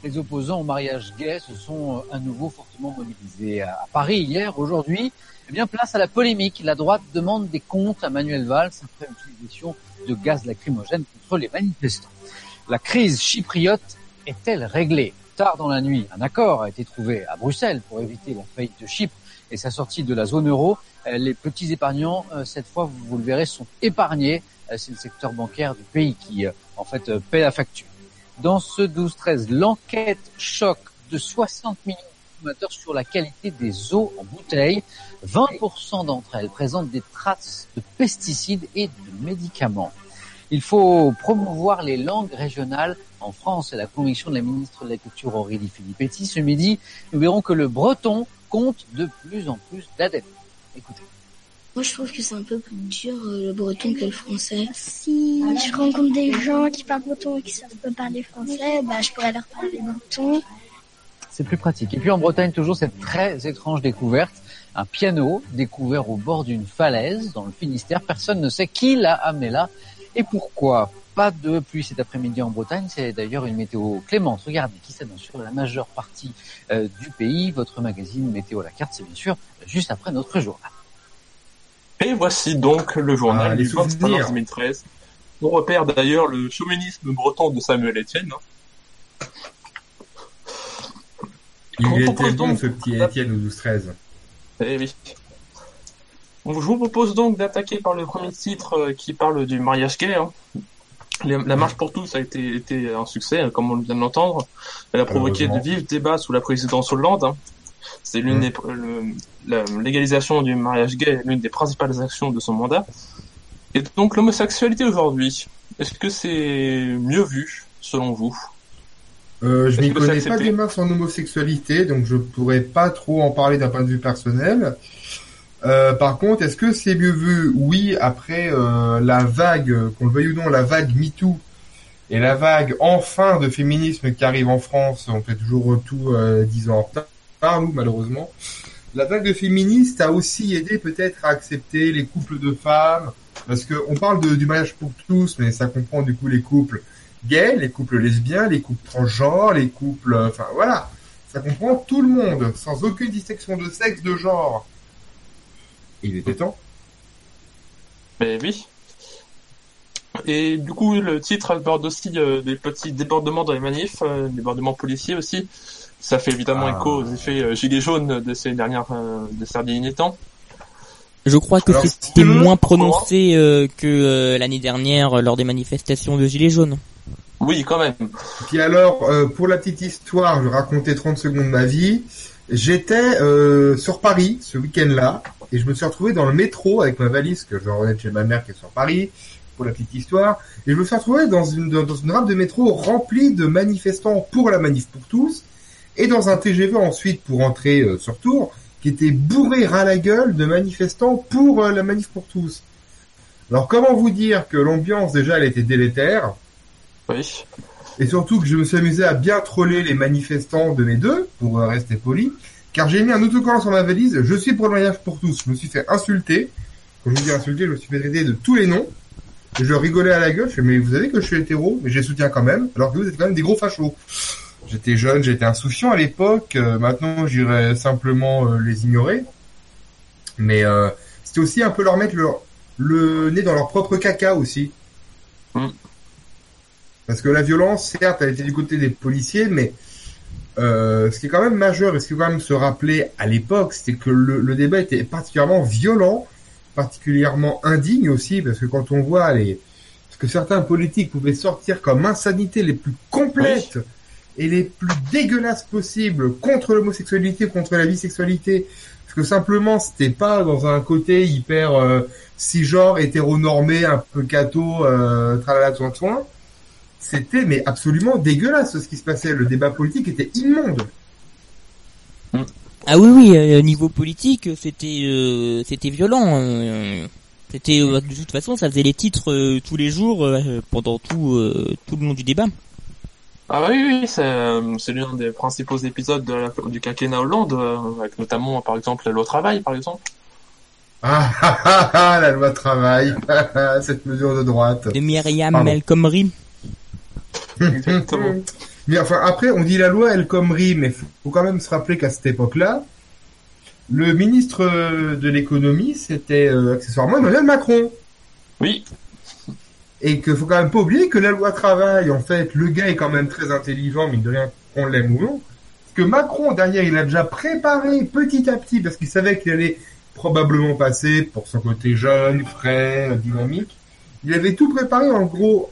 Les opposants au mariage gay se sont euh, à nouveau fortement mobilisés à Paris hier, aujourd'hui. Eh bien place à la polémique. La droite demande des comptes à Manuel Valls après l'utilisation de gaz lacrymogène contre les manifestants. La crise chypriote est-elle réglée? Tard dans la nuit, un accord a été trouvé à Bruxelles pour éviter la faillite de Chypre et sa sortie de la zone euro, euh, les petits épargnants, euh, cette fois, vous, le verrez, sont épargnés. C'est le secteur bancaire du pays qui, en fait, paie la facture. Dans ce 12-13, l'enquête choc de 60 millions de consommateurs sur la qualité des eaux en bouteille. 20% d'entre elles présentent des traces de pesticides et de médicaments. Il faut promouvoir les langues régionales en France. C'est la conviction de la ministre de la Culture Aurélie Filippetti. Ce midi, nous verrons que le breton compte de plus en plus d'adeptes. Écoutez. Moi, je trouve que c'est un peu plus dur euh, le breton que le français. Si je rencontre des gens qui parlent breton et qui savent pas parler français, bah, je pourrais leur parler breton. C'est plus pratique. Et puis en Bretagne, toujours cette très étrange découverte. Un piano découvert au bord d'une falaise dans le Finistère. Personne ne sait qui l'a amené là et pourquoi. Pas de pluie cet après-midi en Bretagne, c'est d'ailleurs une météo clémente. Regardez qui s'annonce sur la majeure partie euh, du pays. Votre magazine Météo à la carte, c'est bien sûr juste après notre journal. Et voici donc le journal ah, du 25 mars 2013. On repère d'ailleurs le chauvinisme breton de Samuel Etienne. Il était bon ce petit Etienne au 12-13. Eh oui. je vous propose donc d'attaquer par le premier titre euh, qui parle du mariage gay. Hein. La marche pour tous a été, été un succès, hein, comme on vient de l'entendre. Elle a provoqué de vifs débats sous la présidence Hollande. Hein. C'est l'une des, la légalisation du mariage gay l'une des principales actions de son mandat. Et donc l'homosexualité aujourd'hui, est-ce que c'est mieux vu selon vous? Euh, Je ne connais pas des masses en homosexualité, donc je pourrais pas trop en parler d'un point de vue personnel. Euh, par contre, est-ce que c'est mieux vu? Oui, après euh, la vague, qu'on le veuille ou non, la vague MeToo et la vague enfin de féminisme qui arrive en France, on fait toujours tout euh, dix ans en retard, nous malheureusement. La vague de féministes a aussi aidé peut-être à accepter les couples de femmes, parce que on parle du mariage pour tous, mais ça comprend du coup les couples gays, les couples lesbiens, les couples transgenres, les couples, enfin voilà, ça comprend tout le monde, sans aucune distinction de sexe, de genre. Il était temps. Mais oui. Et du coup, le titre aborde aussi euh, des petits débordements dans les manifs, euh, débordements policiers aussi. Ça fait évidemment ah. écho aux effets euh, gilets jaunes de ces dernières, de ces derniers temps. Je crois que c'était moins prononcé que l'année dernière lors des manifestations de gilets jaunes. Oui, quand même. Puis alors, pour la petite histoire, je racontais 30 secondes de ma vie. J'étais sur Paris ce week-end-là et je me suis retrouvé dans le métro avec ma valise que je renais chez ma mère qui est sur Paris pour la petite histoire et je me suis retrouvé dans une dans une rame de métro remplie de manifestants pour la manif pour tous et dans un TGV ensuite pour entrer euh, sur Tours qui était bourré ras la gueule de manifestants pour la manif pour tous. Alors comment vous dire que l'ambiance déjà elle était délétère Oui. Et surtout que je me suis amusé à bien troller les manifestants de mes deux, pour rester poli, car j'ai mis un autocollant sur ma valise, je suis pour le mariage pour tous. Je me suis fait insulter. Quand je vous dis insulter, je me suis fait traiter de tous les noms. Et je rigolais à la gueule, je fais, mais vous savez que je suis hétéro, mais je les soutiens quand même, alors que vous êtes quand même des gros fachos. J'étais jeune, j'étais insouciant à l'époque, euh, maintenant j'irais simplement euh, les ignorer. Mais euh, c'était aussi un peu leur mettre le, le nez dans leur propre caca aussi. Mm. Parce que la violence, certes, elle était du côté des policiers, mais euh, ce qui est quand même majeur et ce faut quand même se rappeler à l'époque, c'était que le, le, débat était particulièrement violent, particulièrement indigne aussi, parce que quand on voit les ce que certains politiques pouvaient sortir comme insanité les plus complètes et les plus dégueulasses possibles contre l'homosexualité, contre la bisexualité, parce que simplement c'était pas dans un côté hyper euh, cisgenre, hétéronormé, un peu cato, euh, tralala, soin, soin c'était mais absolument dégueulasse ce qui se passait. Le débat politique était immonde. Ah oui oui, euh, niveau politique, c'était euh, c'était violent. Euh, c'était euh, de toute façon, ça faisait les titres euh, tous les jours euh, pendant tout tout le long du débat. Ah oui oui, c'est c'est l'un des principaux épisodes de la, du quinquennat Hollande, avec notamment par exemple la loi travail par exemple. Ah, ah, ah, ah la loi travail, cette mesure de droite. De Myriam El Khomri. Exactement. mais enfin, après, on dit la loi El Khomri, mais faut quand même se rappeler qu'à cette époque-là, le ministre de l'économie, c'était euh, accessoirement Emmanuel Macron. Oui. Et qu'il faut quand même pas oublier que la loi travail, en fait, le gars est quand même très intelligent, mine de rien, qu'on l'aime ou non. Parce que Macron, derrière, il a déjà préparé petit à petit, parce qu'il savait qu'il allait probablement passer pour son côté jeune, frais, dynamique. Il avait tout préparé, en gros,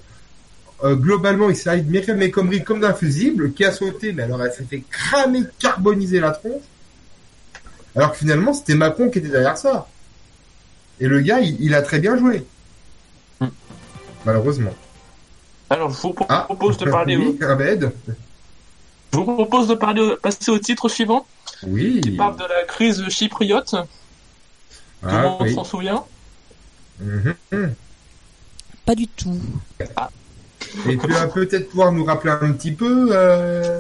euh, globalement, il s'est admiré mes conneries comme d'un fusible, qui a sauté, mais alors elle s'est fait cramer, carboniser la tronche. Alors que finalement, c'était Macron qui était derrière ça. Et le gars, il a très bien joué. Malheureusement. Alors, je vous propose ah, de parler. Oui, Abed. Je vous propose de parler, passer au titre suivant. Oui. Qui parle de la crise chypriote. Tout le Ah, monde oui. s'en souvient. Mhm. Pas du tout. Et tu vas peut-être pouvoir nous rappeler un petit peu. Euh...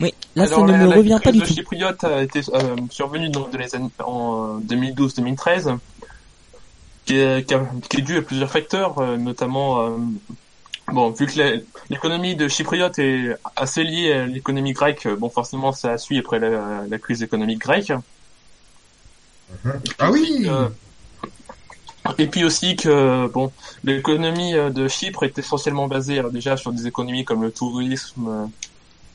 Oui, là Alors, ça ne la, me la revient pas crise du tout. chypriote a été euh, survenue dans dans les années, en 2012-2013, qui est, qui, a- qui est due à plusieurs facteurs, euh, notamment, euh, bon, vu que l'économie de chypriote est assez liée à l'économie grecque, euh, bon, forcément, ça suit après la, la crise économique grecque. Ah oui. Euh, et puis aussi que bon, l'économie euh, de Chypre est essentiellement basée euh, déjà sur des économies comme le tourisme, euh,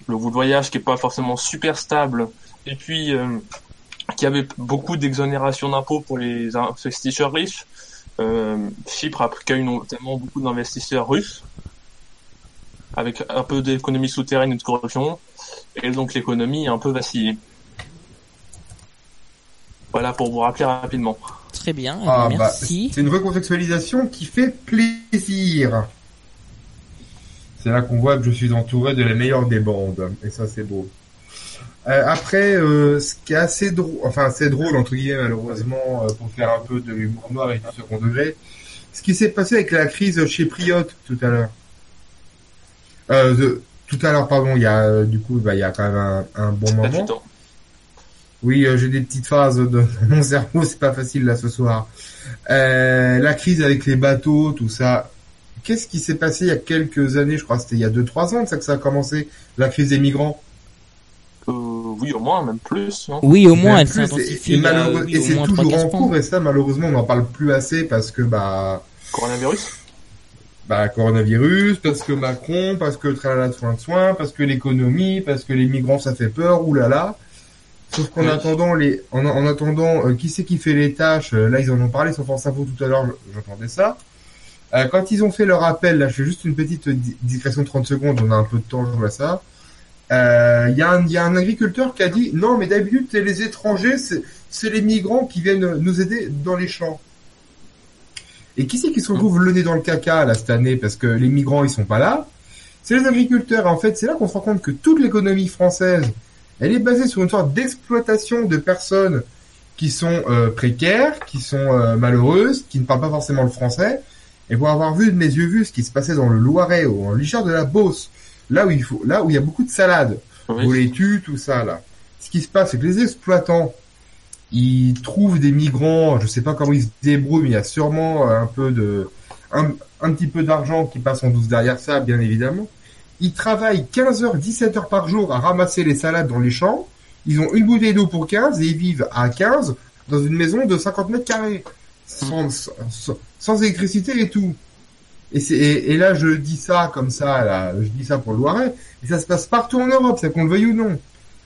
le voyage qui est pas forcément super stable, et puis euh, qui avait beaucoup d'exonération d'impôts pour les investisseurs riches. Euh, Chypre a accueilli notamment beaucoup d'investisseurs russes, avec un peu d'économie souterraine et de corruption, et donc l'économie a un peu vacillé. Voilà pour vous rappeler rapidement. Très bien, Ah, bien, bah, merci. c'est une recontextualisation qui fait plaisir. C'est là qu'on voit que je suis entouré de la meilleure des bandes. Et ça, c'est beau. Euh, après, euh, ce qui est assez drôle, enfin assez drôle entre guillemets malheureusement euh, pour faire un peu de l'humour noir et du second degré, ce qui s'est passé avec la crise chypriote tout à l'heure. Euh, de- tout à l'heure, pardon, il y a euh, du coup, bah, il y a quand même un, un bon moment. temps. Oui, euh, j'ai des petites phases de mon cerveau, c'est pas facile là ce soir. Euh, la crise avec les bateaux, tout ça. Qu'est-ce qui s'est passé il y a quelques années Je crois que c'était il y a 2-3 ans de ça que ça a commencé, la crise des migrants? Euh, oui, au moins, même plus, non Oui, au moins, elle plus, et- s'intensifie. Et, là, malheureux- oui, et c'est toujours 3-4 en cours et ça malheureusement on n'en parle plus assez parce que bah Coronavirus? bah coronavirus, parce que Macron, parce que tralala de soin de soin, parce que l'économie, parce que les migrants ça fait peur, oulala. Sauf qu'en Oui. attendant les, en, en attendant, euh, qui c'est qui fait les tâches euh, Là ils en ont parlé sur France Info tout à l'heure, j'entendais ça. Euh, quand ils ont fait leur appel, là je fais juste une petite di- digression de 30 secondes, on a un peu de temps, je vois ça. Euh, Il y, a un- il y a un agriculteur qui a dit non mais d'habitude c'est les étrangers, c'est les migrants qui viennent nous aider dans les champs. Et qui c'est qui se retrouve le nez dans le caca là cette année parce que les migrants ils sont pas là? C'est les agriculteurs. En fait, c'est là qu'on se rend compte que toute l'économie française, elle est basée sur une sorte d'exploitation de personnes qui sont euh, précaires, qui sont euh, malheureuses, qui ne parlent pas forcément le français. Et pour avoir vu de mes yeux vu ce qui se passait dans le Loiret ou en Lichard de la Beauce, là où il faut, là où il y a beaucoup de salades, oui. les tues, tout ça là. Ce qui se passe, c'est que les exploitants, ils trouvent des migrants, je sais pas comment ils se débrouillent, mais il y a sûrement un peu de, un, un petit peu d'argent qui passe en douce derrière ça, bien évidemment. Ils travaillent 15 heures, 17 heures par jour à ramasser les salades dans les champs. Ils ont une bouteille d'eau pour 15 et ils vivent à 15 dans une maison de 50 mètres carrés. Sans, sans, sans électricité et tout. Et, et, et, là, je dis ça comme ça, là, je dis ça pour le Loiret, et ça se passe partout en Europe, c'est qu'on le veuille ou non.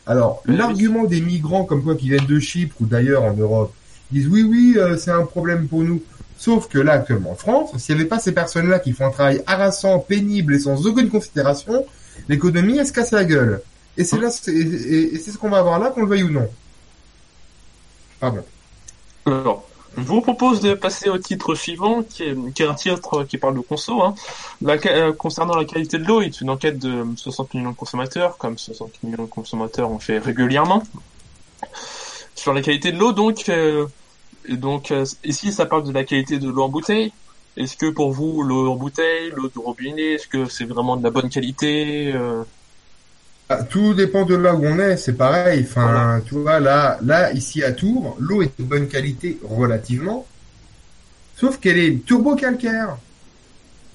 Alors, oui, l'argument oui. des migrants comme quoi qui viennent de Chypre ou d'ailleurs en Europe, ils disent oui, oui, euh, c'est un problème pour nous. Sauf que là, actuellement en France, s'il n'y avait pas ces personnes-là qui font un travail harassant, pénible et sans aucune considération, l'économie, elle se casse la gueule. Et c'est là, et, et c'est ce qu'on va avoir là, qu'on le veuille ou non. Pardon. Alors, je vous propose de passer au titre suivant, qui est, qui est un titre qui parle de conso. Hein. La, euh, concernant la qualité de l'eau, c'est une enquête de 60 millions de consommateurs, comme 60 millions de consommateurs ont fait régulièrement. Sur la qualité de l'eau, donc, euh, donc euh, ici, ça parle de la qualité de l'eau en bouteille. Est-ce que pour vous, l'eau en bouteille, l'eau du robinet, est-ce que c'est vraiment de la bonne qualité euh... Tout dépend de là où on est, c'est pareil. Enfin, voilà. tu vois, là, là, ici à Tours, l'eau est de bonne qualité relativement, sauf qu'elle est turbo-calcaire.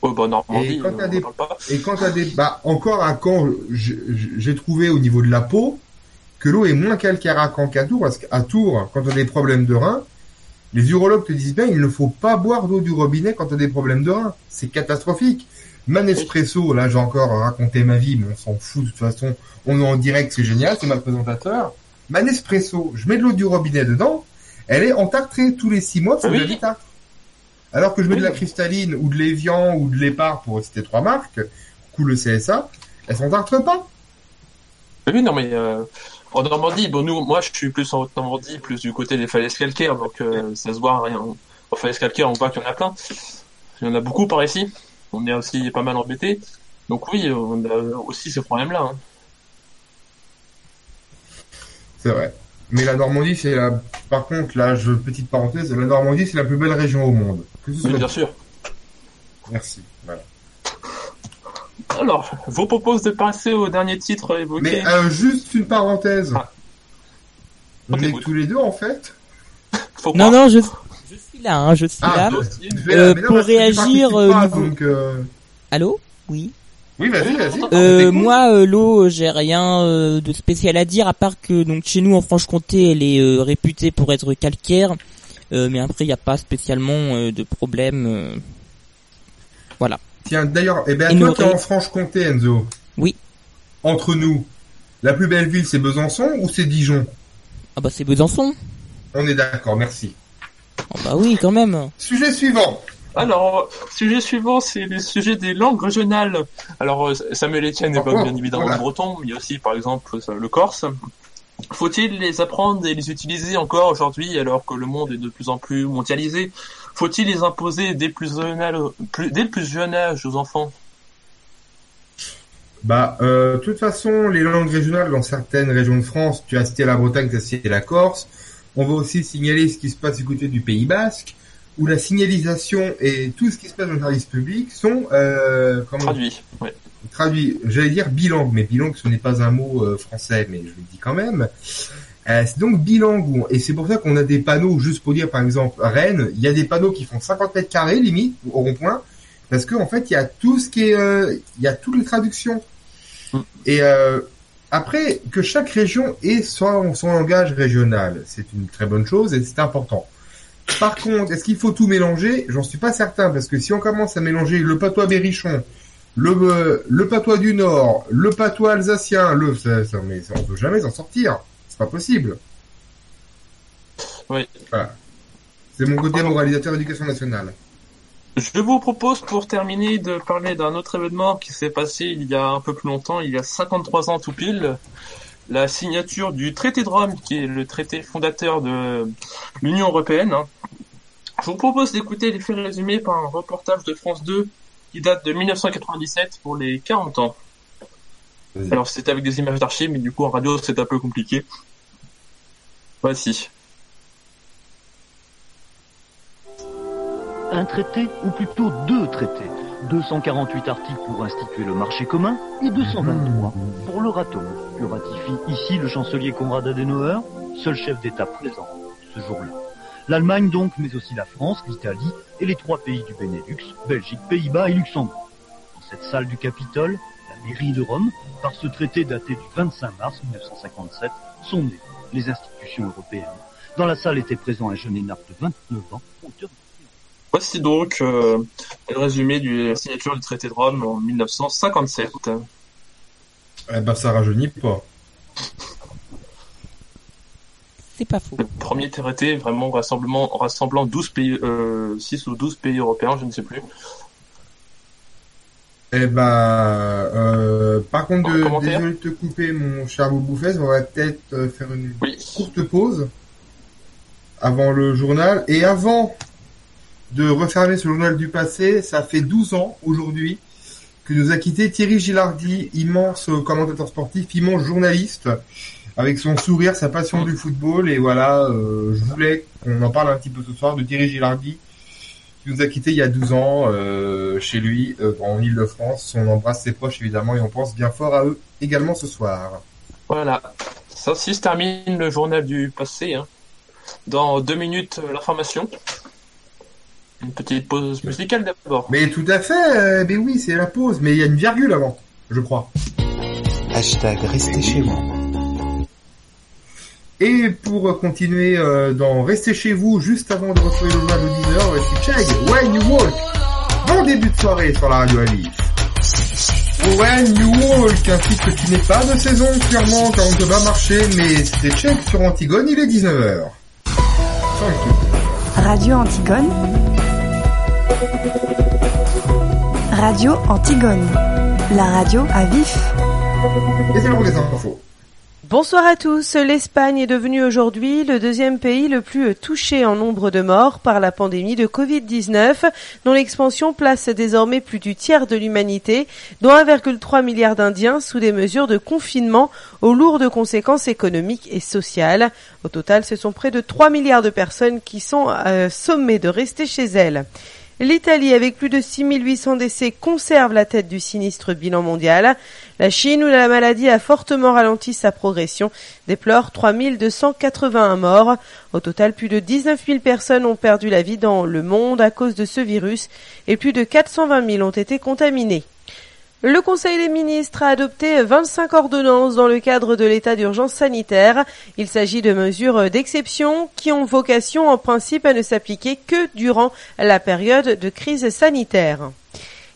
Oh, bah, Normandie, et quand t'as des, et quand t'as des, bah, encore à Caen, j'ai trouvé au niveau de la peau que l'eau est moins calcaire à Caen qu'à Tours, parce qu'à Tours, quand t'as des problèmes de rein, les urologues te disent bien, il ne faut pas boire d'eau du robinet quand t'as des problèmes de rein. C'est catastrophique. Manespresso, là j'ai encore raconté ma vie, mais on s'en fout de toute façon, on est en direct, c'est génial, c'est ma présentateur. Manespresso, je mets de l'eau du robinet dedans, elle est entartrée tous les six mois, c'est oui. de la tartre. Alors que je mets oui. de la cristalline ou de l'évian ou de l'épar pour citer trois marques, coup le CSA, elles s'entartrent pas. Oui, non mais euh, en Normandie, bon nous, moi je suis plus en Normandie, plus du côté des falaises calcaires, donc euh, ça se voit rien. En falaises calcaires, on voit qu'il y en a plein. Il y en a beaucoup par ici on est aussi pas mal embêté. Donc oui, on a aussi ce problème-là. Hein. C'est vrai. Mais la Normandie, c'est la. Par contre, là, je petite parenthèse, la Normandie, c'est la plus belle région au monde. oui, soit... bien sûr. Merci. Voilà. Alors, je vous propose de passer au dernier titre évoqué. Mais euh, juste une parenthèse. Ah. On est tous les deux en fait. non, non, je là, hein, je suis ah, là. Euh, là pour réagir euh, pas, donc, euh... Allô? Oui. Oui, vas-y, vas-y. Euh, moi, euh, l'eau, j'ai rien euh, de spécial à dire à part que donc chez nous en Franche-Comté, elle est euh, réputée pour être calcaire, euh, mais après il n'y a pas spécialement euh, de problème. euh, Voilà. Tiens, d'ailleurs, eh ben, toi qui es en Franche-Comté, Enzo. Oui. Entre nous, la plus belle ville, c'est Besançon ou c'est Dijon? Ah bah c'est Besançon. On est d'accord, merci. Oh bah oui, quand même. Sujet suivant. Alors, sujet suivant, c'est le sujet des langues régionales. Alors, Samuel Etienne évoque bien évidemment voilà. le breton, mais il y a aussi, par exemple, le corse. Faut-il les apprendre et les utiliser encore aujourd'hui, alors que le monde est de plus en plus mondialisé? Faut-il les imposer dès, plus jeune âge, plus, dès le plus jeune âge aux enfants? Bah, euh, de toute façon, les langues régionales dans certaines régions de France, tu as cité la Bretagne, tu as cité la Corse, on va aussi signaler ce qui se passe du côté du Pays Basque, où la signalisation et tout ce qui se passe dans le service public sont euh. Traduits. J'allais dire bilingue, mais bilingue ce n'est pas un mot euh, français, mais je le dis quand même. Euh, c'est donc bilingue et c'est pour ça qu'on a des panneaux juste pour dire par exemple Rennes, il y a des panneaux qui font 50 mètres carrés limite au rond-point parce qu'en en fait il y a tout ce qui est, euh, il y a toutes les traductions mm. et euh, après, que chaque région ait son, son langage régional, c'est une très bonne chose et c'est important. Par contre, est-ce qu'il faut tout mélanger? J'en suis pas certain, parce que si on commence à mélanger le patois berrichon, le, le patois du Nord, le patois alsacien, le, ça, ça, mais on peut jamais s'en sortir. C'est pas possible. Oui. Voilà. C'est mon côté moralisateur éducation nationale. Je vous propose pour terminer de parler d'un autre événement qui s'est passé il y a un peu plus longtemps, il y a 53 ans tout pile, la signature du traité de Rome, qui est le traité fondateur de l'Union européenne. Je vous propose d'écouter les faits résumés par un reportage de France 2 qui date de 1997 pour les 40 ans. Alors c'est avec des images d'archives, mais du coup en radio c'est un peu compliqué. Voici. Un traité, ou plutôt deux traités 248 articles pour instituer le marché commun et 223 pour l'Euratom, que ratifie ici le chancelier Konrad Adenauer, seul chef d'État présent ce jour-là. L'Allemagne donc, mais aussi la France, l'Italie et les trois pays du Benelux, Belgique, Pays-Bas et Luxembourg. Dans cette salle du Capitole, la mairie de Rome, par ce traité daté du 25 mars 1957, sont nées les institutions européennes. Dans la salle était présent un jeune énarque de 29 ans, auteur Voici donc euh, le résumé de la signature du traité de Rome en 1957. Eh ben, ça rajeunit pas. C'est pas faux. Le premier traité vraiment rassemblement, rassemblant 12 pays, euh, 6 ou 12 pays européens, je ne sais plus. Eh ben, euh, par contre, de, désolé de te couper, mon cher Bouboufès, on va peut-être euh, faire une courte pause avant le journal. Et avant de refermer ce journal du passé. Ça fait 12 ans aujourd'hui que nous a quitté Thierry Gilardi, immense commentateur sportif, immense journaliste, avec son sourire, sa passion du football. Et voilà, euh, je voulais qu'on en parle un petit peu ce soir de Thierry Gilardi, qui nous a quitté il y a 12 ans euh, chez lui, euh, en Ile-de-France. On embrasse ses proches évidemment et on pense bien fort à eux également ce soir. Voilà, ça aussi se termine le journal du passé. Hein. Dans deux minutes, l'information. Une petite pause musicale d'abord. Mais tout à fait, euh, mais oui, c'est la pause, mais il y a une virgule avant, je crois. Hashtag restez chez vous. Et pour continuer euh, dans Restez chez vous, juste avant de retrouver le journal de 10h, voici Cheg, When You Walk. Bon début de soirée sur la radio Alice. When You Walk, un titre qui n'est pas de saison, clairement, car on ne peut pas marcher, mais c'est Cheg sur Antigone, il est 19h. Radio Antigone. Radio Antigone. La radio à vif. Et c'est l'heure des infos. Bonsoir à tous. L'Espagne est devenue aujourd'hui le deuxième pays le plus touché en nombre de morts par la pandémie de Covid-19, dont l'expansion place désormais plus du tiers de l'humanité, dont 1,3 milliard d'Indiens sous des mesures de confinement aux lourdes conséquences économiques et sociales. Au total, ce sont près de 3 milliards de personnes qui sont euh, sommées de rester chez elles. L'Italie, avec plus de 6800 décès, conserve la tête du sinistre bilan mondial. La Chine, où la maladie a fortement ralenti sa progression, déplore 3281 morts. Au total, plus de 19 000 personnes ont perdu la vie dans le monde à cause de ce virus et plus de 420 000 ont été contaminées. Le Conseil des ministres a adopté 25 ordonnances dans le cadre de l'état d'urgence sanitaire. Il s'agit de mesures d'exception qui ont vocation en principe à ne s'appliquer que durant la période de crise sanitaire.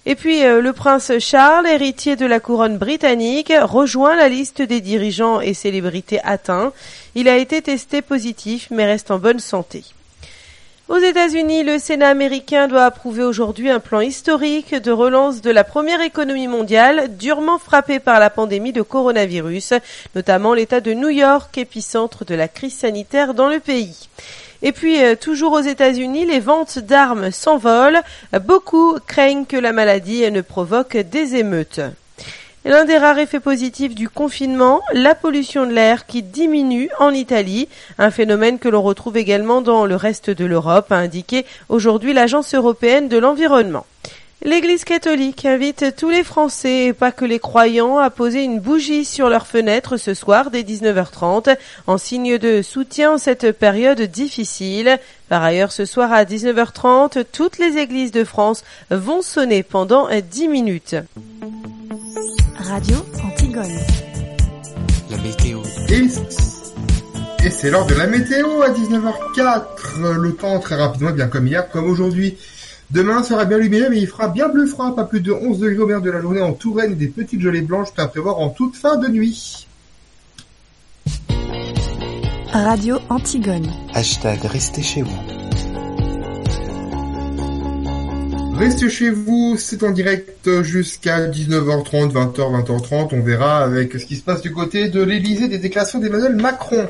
Et puis le prince Charles, héritier de la couronne britannique, rejoint la liste des dirigeants et célébrités atteints. Il a été testé positif mais reste en bonne santé. Aux États-Unis, le Sénat américain doit approuver aujourd'hui un plan historique de relance de la première économie mondiale, durement frappée par la pandémie de coronavirus, notamment l'État de New York, épicentre de la crise sanitaire dans le pays. Et puis, toujours aux États-Unis, les ventes d'armes s'envolent. Beaucoup craignent que la maladie ne provoque des émeutes. L'un des rares effets positifs du confinement, la pollution de l'air qui diminue en Italie, un phénomène que l'on retrouve également dans le reste de l'Europe, a indiqué aujourd'hui l'Agence européenne de l'environnement. L'Église catholique invite tous les Français, et pas que les croyants, à poser une bougie sur leurs fenêtres ce soir dès 19h30, en signe de soutien en cette période difficile. Par ailleurs, ce soir à 19h30, toutes les églises de France vont sonner pendant 10 minutes. Radio Antigone. La météo. Et, et c'est l'heure de la météo à 19h04. Le temps très rapidement, bien comme hier, comme aujourd'hui. Demain sera bien lumineux, mais il fera bien plus froid, pas plus de 11 degrés au mer de la journée en Touraine et des petites gelées blanches à prévoir en toute fin de nuit. Radio Antigone. Hashtag restez chez vous. Restez chez vous, c'est en direct jusqu'à 19h30, 20h, 20h30. On verra avec ce qui se passe du côté de l'Elysée des déclarations d'Emmanuel Macron.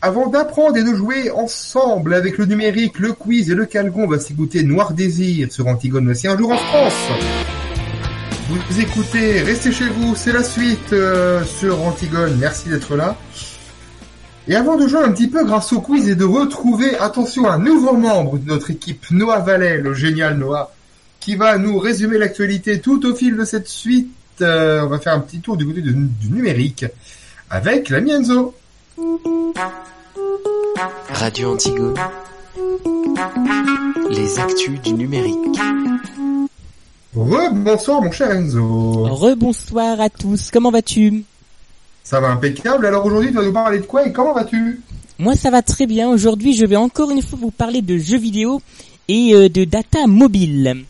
Avant d'apprendre et de jouer ensemble avec le numérique, le quiz et le calgon, on va s'écouter Noir Désir sur Antigone aussi un jour en France. Vous écoutez, restez chez vous, c'est la suite euh, sur Antigone. Merci d'être là. Et avant de jouer un petit peu grâce au quiz et de retrouver, attention, un nouveau membre de notre équipe, Noah Vallet, le génial Noah, qui va nous résumer l'actualité tout au fil de cette suite. Euh, on va faire un petit tour du côté du numérique avec l'ami Enzo. Radio Antigone. Les actus du numérique. Rebonsoir mon cher Enzo. Rebonsoir à tous. Comment vas-tu? Ça va impeccable. Alors aujourd'hui, tu vas nous parler de quoi et comment vas-tu? Moi, ça va très bien. Aujourd'hui, je vais encore une fois vous parler de jeux vidéo et euh, de data mobile.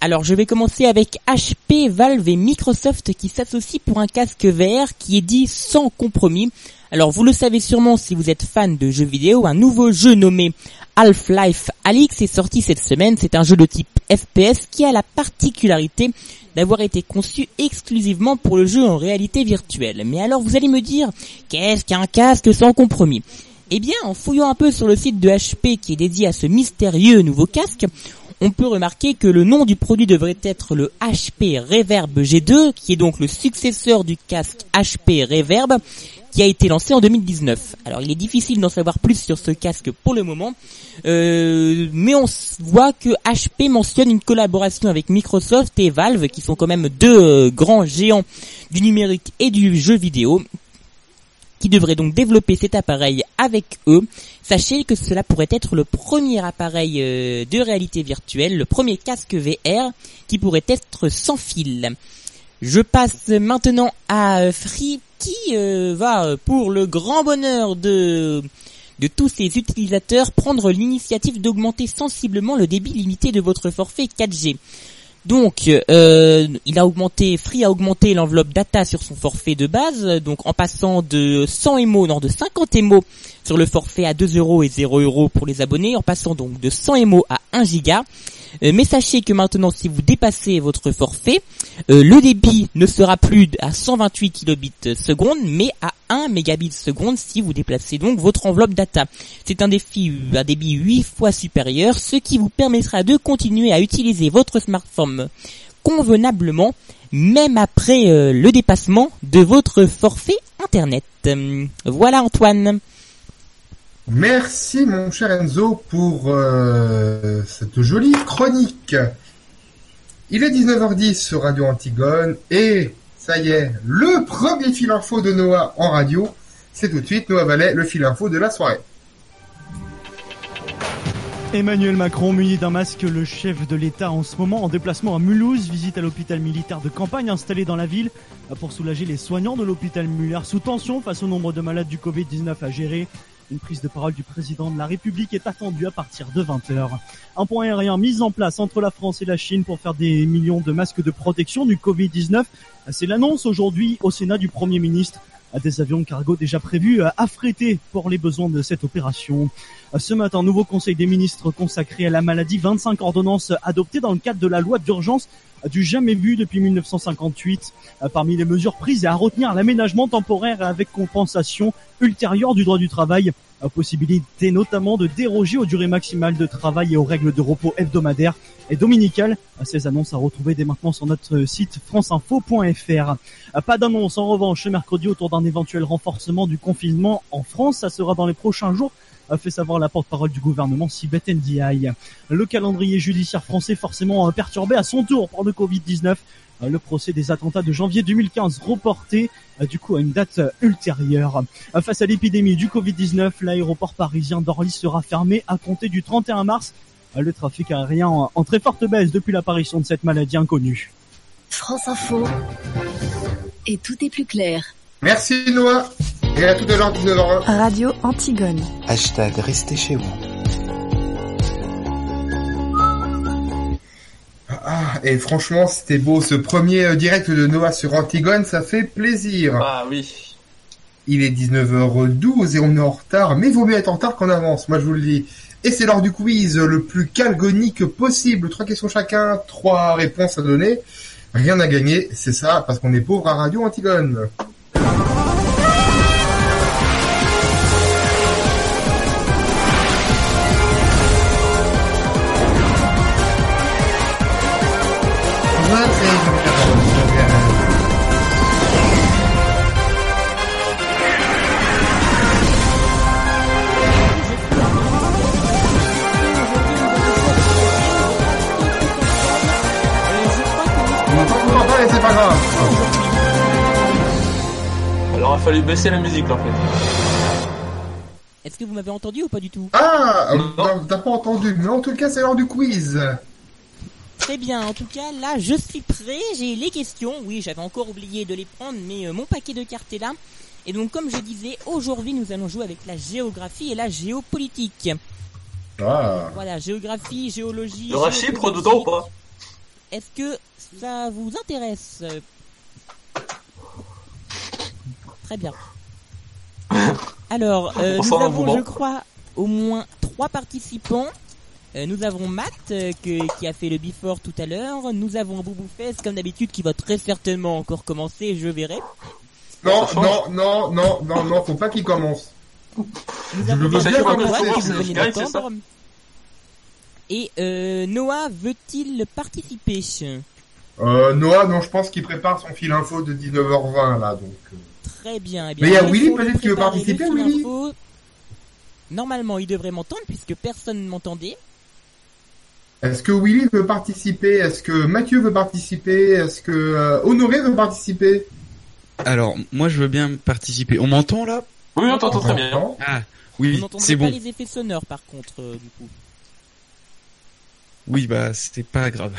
Alors je vais commencer avec HP, Valve et Microsoft qui s'associent pour un casque VR qui est dit sans compromis. Alors vous le savez sûrement si vous êtes fan de jeux vidéo, un nouveau jeu nommé Half-Life Alix est sorti cette semaine. C'est un jeu de type FPS qui a la particularité d'avoir été conçu exclusivement pour le jeu en réalité virtuelle. Mais alors vous allez me dire, qu'est-ce qu'un casque sans compromis? Eh bien, en fouillant un peu sur le site de HP qui est dédié à ce mystérieux nouveau casque, on peut remarquer que le nom du produit devrait être le HP Reverb G2, qui est donc le successeur du casque HP Reverb, qui a été lancé en 2019. Alors il est difficile d'en savoir plus sur ce casque pour le moment, euh, mais on voit que HP mentionne une collaboration avec Microsoft et Valve, qui sont quand même deux euh, grands géants du numérique et du jeu vidéo, qui devrait donc développer cet appareil avec eux. Sachez que cela pourrait être le premier appareil euh, de réalité virtuelle, le premier casque VR qui pourrait être sans fil. Je passe maintenant à Free qui euh, va, pour le grand bonheur de de tous ses utilisateurs, prendre l'initiative d'augmenter sensiblement le débit limité de votre forfait 4G. Donc, euh, il a augmenté, Free a augmenté l'enveloppe data sur son forfait de base, donc en passant de 100 MO, non de 50 MO sur le forfait à 2 euros et 0 euros pour les abonnés, en passant donc de 100 MO à 1 giga. Euh, mais sachez que maintenant, si vous dépassez votre forfait, euh, le débit ne sera plus à 128 kilobits seconde, mais à 1 mégabit seconde si vous déplacez donc votre enveloppe data. C'est un défi, un débit 8 fois supérieur, ce qui vous permettra de continuer à utiliser votre smartphone convenablement, même après euh, le dépassement de votre forfait internet. voilà Antoine. Merci mon cher Enzo pour euh, cette jolie chronique. Il est 19h10 sur Radio Antigone et ça y est, le premier fil info de Noah en radio. C'est tout de suite Noah Vallet, le fil info de la soirée. Emmanuel Macron, muni d'un masque, le chef de l'État en ce moment en déplacement à Mulhouse, visite à l'hôpital militaire de campagne installé dans la ville pour soulager les soignants de l'hôpital Muller sous tension face au nombre de malades du Covid-19 à gérer. Une prise de parole du président de la République est attendue à partir de 20h. Un point aérien mis en place entre la France et la Chine pour faire des millions de masques de protection du Covid-19. C'est l'annonce aujourd'hui au Sénat du Premier ministre des avions de cargo déjà prévus affrétés pour les besoins de cette opération. Ce matin, nouveau conseil des ministres consacré à la maladie, 25 ordonnances adoptées dans le cadre de la loi d'urgence du jamais vu depuis 1958. Parmi les mesures prises et à retenir l'aménagement temporaire avec compensation ultérieure du droit du travail, possibilité notamment de déroger aux durées maximales de travail et aux règles de repos hebdomadaires et dominicales. Ces annonces à retrouver dès maintenant sur notre site franceinfo.fr. Pas d'annonce en revanche mercredi autour d'un éventuel renforcement du confinement en France. Ça sera dans les prochains jours a fait savoir la porte-parole du gouvernement Sibeth Ndiaye. Le calendrier judiciaire français forcément perturbé à son tour par le Covid-19. Le procès des attentats de janvier 2015 reporté du coup à une date ultérieure. Face à l'épidémie du Covid-19, l'aéroport parisien d'Orly sera fermé à compter du 31 mars. Le trafic aérien en très forte baisse depuis l'apparition de cette maladie inconnue. France Info. Et tout est plus clair. Merci Noah. Et à tout à l'heure, 19h01. Radio Antigone. Hashtag restez chez vous. Ah, et franchement, c'était beau. Ce premier direct de Noah sur Antigone, ça fait plaisir. Ah oui. Il est 19h12 et on est en retard, mais il vaut mieux être en retard qu'en avance, moi je vous le dis. Et c'est l'heure du quiz le plus calgonique possible. Trois questions chacun, trois réponses à donner. Rien à gagner, c'est ça, parce qu'on est pauvre à Radio Antigone. Il fallu baisser la musique en fait. Est-ce que vous m'avez entendu ou pas du tout? Ah T'as pas entendu, mais en tout cas c'est l'heure du quiz. Très bien, en tout cas là je suis prêt, j'ai les questions, oui j'avais encore oublié de les prendre mais euh, mon paquet de cartes est là. Et donc comme je disais, aujourd'hui nous allons jouer avec la géographie et la géopolitique. Ah. Voilà, géographie, géologie. Il y aura Chypre dedans ou pas? Est-ce que ça vous intéresse? Très bien. Alors, euh, nous avons, je crois, au moins trois participants. Euh, nous avons Matt euh, que- qui a fait le before tout à l'heure. Nous avons Bouboufès comme d'habitude qui va très certainement encore commencer. Je verrai. Non, non, non, non, non, non, faut pas qu'il commence. Nous Je avons veux bien commencer. Et euh, Noah veut-il participer? Euh, Noah, non, je pense qu'il prépare son fil info de 19h20 là, donc. Très bien. Eh bien Mais il y a il Willy, peut-être, qui veut participer, Willy info. Normalement, il devrait m'entendre puisque personne ne m'entendait. Est-ce que Willy veut participer? Est-ce que Mathieu veut participer? Est-ce que euh, Honoré veut participer? Alors, moi je veux bien participer. On m'entend là? Oui, on t'entend très bien. Ah, oui, c'est pas bon. les effets sonores par contre, euh, du coup. Oui, bah c'était pas grave.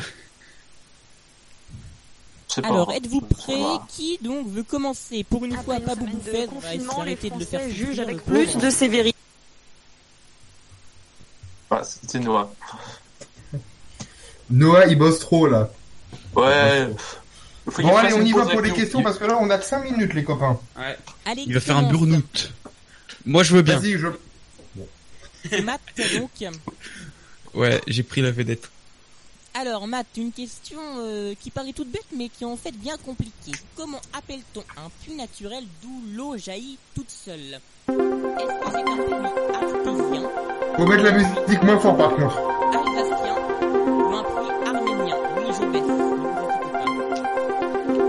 Alors, êtes-vous prêts Qui donc veut commencer Pour une fois, pas beaucoup fait. On va essayer de le faire juge avec plus de sévérité. Ah, c'était Noah. Noah, il bosse trop là. Ouais. Bon, allez, on y va pour les questions parce que là, on a que 5 minutes, les copains. Allez, Il va faire un burn-out. Moi je veux bien. Vas-y, je. Matt, donc. Ouais, j'ai pris la vedette. Alors, Matt, une question euh, qui paraît toute bête, mais qui est en fait bien compliquée. Comment appelle-t-on un puits naturel d'où l'eau jaillit toute seule? Est-ce que c'est un puits artésien, Faut mettre la musique moins fort par contre. alsacien ou un puits arménien? Oui, je baisse. Ne vous inquiétez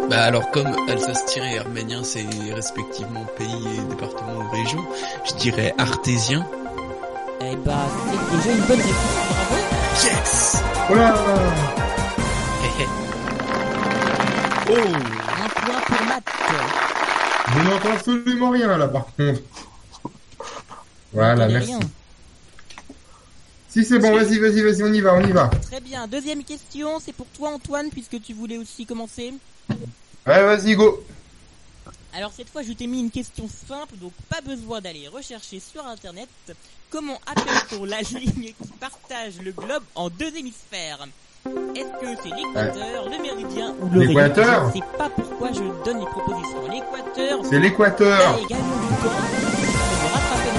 pas. Bah alors comme Alsace et Arménien c'est respectivement pays et département ou région, je dirais artésien. Eh bah, c'est déjà une bonne réponse. Bravo. Yes Oh là Oh Un point pour Matt. Je n'entends absolument rien là par contre. Voilà, merci. rien. Si c'est bon, vas-y, vas-y, vas-y, on y va, on y va. Très bien. Deuxième question, c'est pour toi, Antoine, puisque tu voulais aussi commencer. Ouais, vas-y, go. Alors cette fois, je t'ai mis une question simple, donc pas besoin d'aller rechercher sur Internet. Comment appelle-t-on la ligne qui partage le globe en deux hémisphères Est-ce que c'est l'équateur, le méridien ou le L'équateur Je ne sais pas pourquoi je donne les propositions. L'équateur, C'est l'équateur.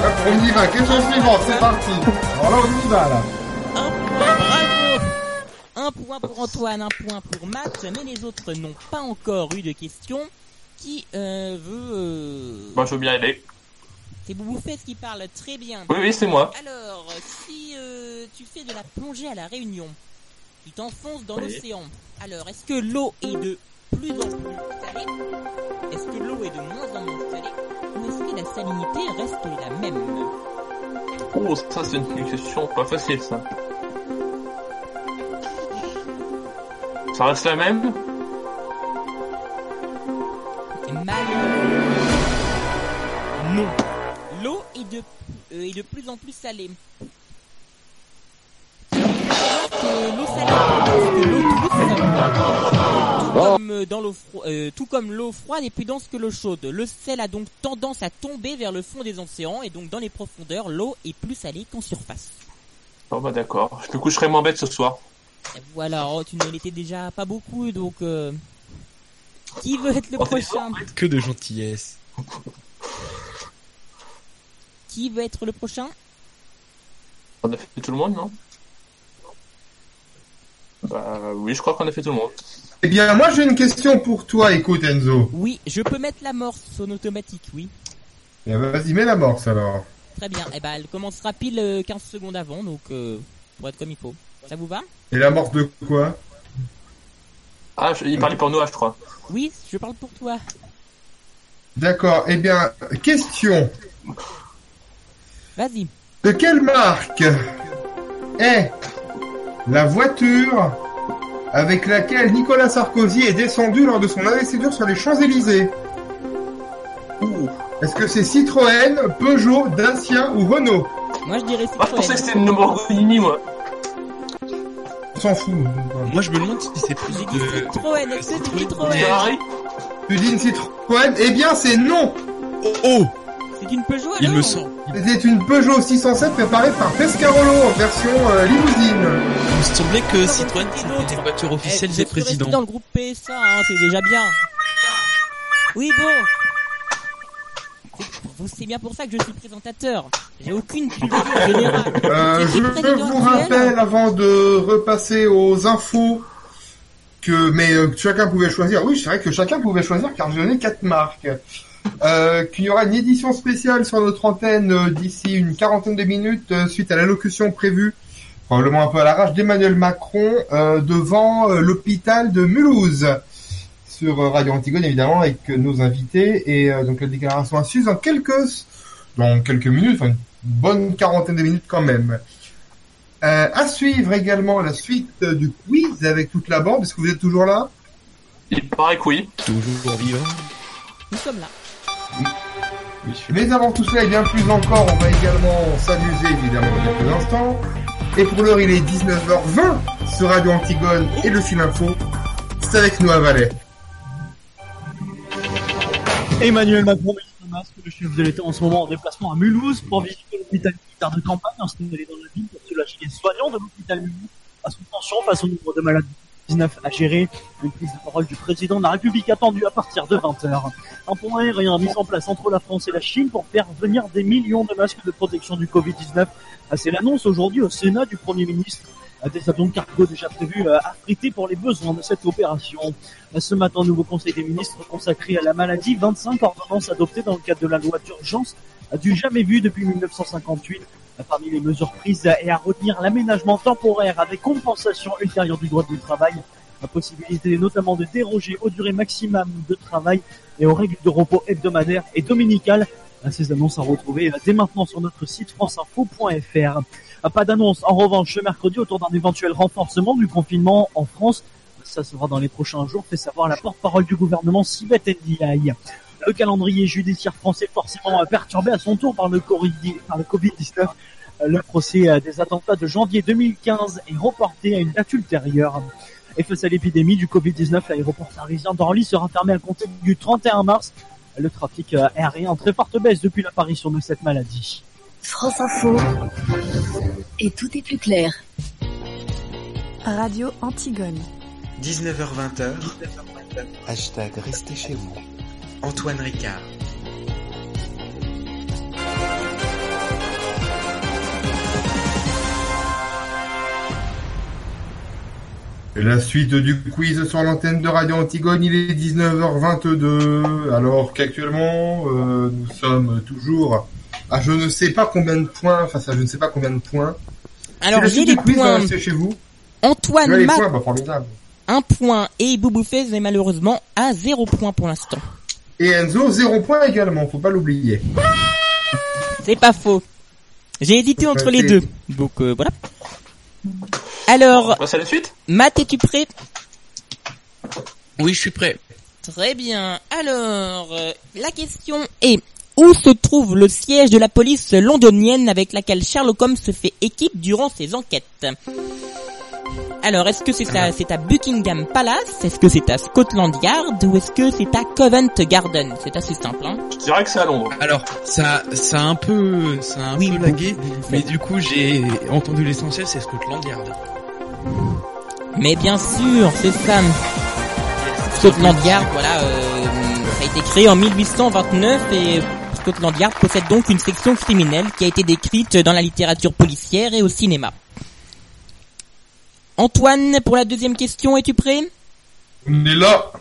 Hop, on y va, question suivante, c'est parti. Alors là, on y va là. Un point, bravo Un point pour Antoine, un point pour Matt, mais les autres n'ont pas encore eu de questions. Qui euh, veut... euh, Moi, je veux bien aider. C'est Bouboufès qui parle très bien. Oui, oui, c'est moi. Alors, si euh, tu fais de la plongée à la Réunion, tu t'enfonces dans Oui. l'océan. Alors, est-ce que l'eau est de plus en plus salée? Est-ce que l'eau est de moins en moins salée? Ou est-ce que la salinité reste la même? Oh, ça, c'est une question pas facile, ça. Ça reste la même? Mal. Non. L'eau est de, euh, est de plus en plus salée. Que l'eau salée, que l'eau douce, tout comme euh, dans l'eau fro- euh, tout comme l'eau froide est plus dense que l'eau chaude. Le sel a donc tendance à tomber vers le fond des océans et donc dans les profondeurs, l'eau est plus salée qu'en surface. Bon, bah d'accord. Je me coucherai moins bête ce soir. Et voilà, oh, tu ne l'étais déjà pas beaucoup, donc euh, qui veut être le Oh, prochain? Que de gentillesse. Qui veut être le prochain On a fait tout le monde, non? Bah oui, je crois qu'on a fait tout le monde. Eh bien, moi j'ai une question pour toi, écoute Enzo. Oui, je peux mettre l'amorce en automatique, oui. Eh ben, Vas-y, mets l'amorce alors. Très bien. Eh ben, elle commencera pile euh, 15 secondes avant, donc euh, pour être comme il faut. Ça vous va? Et l'amorce de quoi? Ah, je- il parlait pour Noah, je crois. Oui, je parle pour toi. D'accord, eh bien, question. Vas-y. De quelle marque est la voiture avec laquelle Nicolas Sarkozy est descendu lors de son investiture sur les Champs-Élysées? Est-ce que c'est Citroën, Peugeot, Dacia ou Renault? Moi je dirais Moi, je pensais que c'était une Lamborghini, moi. On s'en fout. Moi, je me demande si c'est plus de... Citroën, est-ce que c'est Citroën Ferrari? Tu dis une Citroën? Eh bien, c'est non. Oh C'est une Peugeot Il alors? me semble. C'était une Peugeot 607 préparée par Pescarolo en version euh, limousine. Il me semblait que Citroën c'était une voiture officielle Eh, des je présidents. dans le groupe PSA, hein, c'est déjà bien. Oui, bon. C'est- bien pour ça que je suis présentateur. J'ai aucune culture générale. Euh, je vous rappelle avant de repasser aux infos que mais euh, que chacun pouvait choisir. Oui, c'est vrai que chacun pouvait choisir car j'ai donné quatre marques. Euh, qu'il y aura une édition spéciale sur notre antenne euh, d'ici une quarantaine de minutes euh, suite à l'allocution prévue, probablement un peu à l'arrache, d'Emmanuel Macron euh, devant euh, l'hôpital de Mulhouse sur euh, Radio Antigone évidemment avec euh, nos invités et euh, donc la déclaration à suivre dans quelques dans quelques minutes, enfin une bonne quarantaine de minutes quand même. Euh, à suivre également la suite euh, du quiz avec toute la bande. Est-ce que vous êtes toujours là? Il paraît que oui. Toujours vivant. Nous sommes là. Mais avant tout cela et bien plus encore, on va également s'amuser évidemment dans quelques instants. Et pour l'heure, il est 19h20 sur Radio Antigone et le fil info. C'est avec nous à Valais. Emmanuel Macron masque, le chef de l'État en ce moment en déplacement à Mulhouse pour visiter l'hôpital militaire de campagne installé dans la ville pour soulager les soignants de l'hôpital Mulhouse à sous tension face au nombre de malades 19 à gérer. Une prise de parole du président de la République attendue à partir de 20h. Un pont aérien mis en place entre la France et la Chine pour faire venir des millions de masques de protection du Covid-19. Ah, C'est l'annonce aujourd'hui au Sénat du Premier ministre. Ah, Des avions de cargo déjà prévus euh, affrétés pour les besoins de cette opération. Ah, Ce matin, nouveau conseil des ministres consacré à la maladie, 25 ordonnances adoptées dans le cadre de la loi d'urgence du jamais vu depuis 1958. Parmi les mesures prises est à retenir l'aménagement temporaire avec compensation ultérieure du droit du travail, la possibilité notamment de déroger aux durées maximum de travail et aux règles de repos hebdomadaires et dominicales. Ces annonces à retrouver ah, dès maintenant sur notre site franceinfo.fr. Ah, Pas d'annonce en revanche ce mercredi autour d'un éventuel renforcement du confinement en France. Ça sera dans les prochains jours, fait savoir la porte-parole du gouvernement Sibeth Ndiaye. Le calendrier judiciaire français forcément perturbé à son tour par le Covid- par le Covid-19. Le procès euh, des attentats de janvier 2015 est reporté à une date ultérieure. Et face à l'épidémie du Covid-19, l'aéroport parisien d'Orly sera fermé à compter du 31 mars. Le trafic euh, aérien en très forte baisse depuis l'apparition de cette maladie. France Info. Et tout est plus clair. Radio Antigone. 19h20h. Hashtag restez chez vous. Antoine Ricard. La suite du quiz sur l'antenne de Radio Antigone, il est 19h22, alors qu'actuellement euh, nous sommes toujours à je ne sais pas combien de points, face à je ne sais pas combien de points. Alors j'ai les quiz, points. c'est chez vous. Antoine les Mac, points, bah, formidable. un point et Bouboufez est malheureusement à zéro point pour l'instant. Et Enzo, zéro point également, faut pas l'oublier. C'est pas faux. J'ai hésité entre les deux. Donc euh, voilà. Alors, passe à la suite? Matt, es-tu prêt? Oui, je suis prêt. Très bien. Alors, euh, la question est où se trouve le siège de la police londonienne avec laquelle Sherlock Holmes se fait équipe durant ses enquêtes? Alors, est-ce que c'est à, c'est à Buckingham Palace? Est-ce que c'est à Scotland Yard? Ou est-ce que c'est à Covent Garden? C'est assez simple, hein Je dirais que c'est à Londres. Alors, ça, ça a un peu, ça a un peu lagué, mais du coup, j'ai entendu l'essentiel, c'est Scotland Yard. Mais bien sûr, c'est ça. Scotland Yard, voilà, euh, ça a été créé en 1829 et Scotland Yard possède donc une section criminelle qui a été décrite dans la littérature policière et au cinéma. Antoine, pour la deuxième question, es-tu prêt? On est là.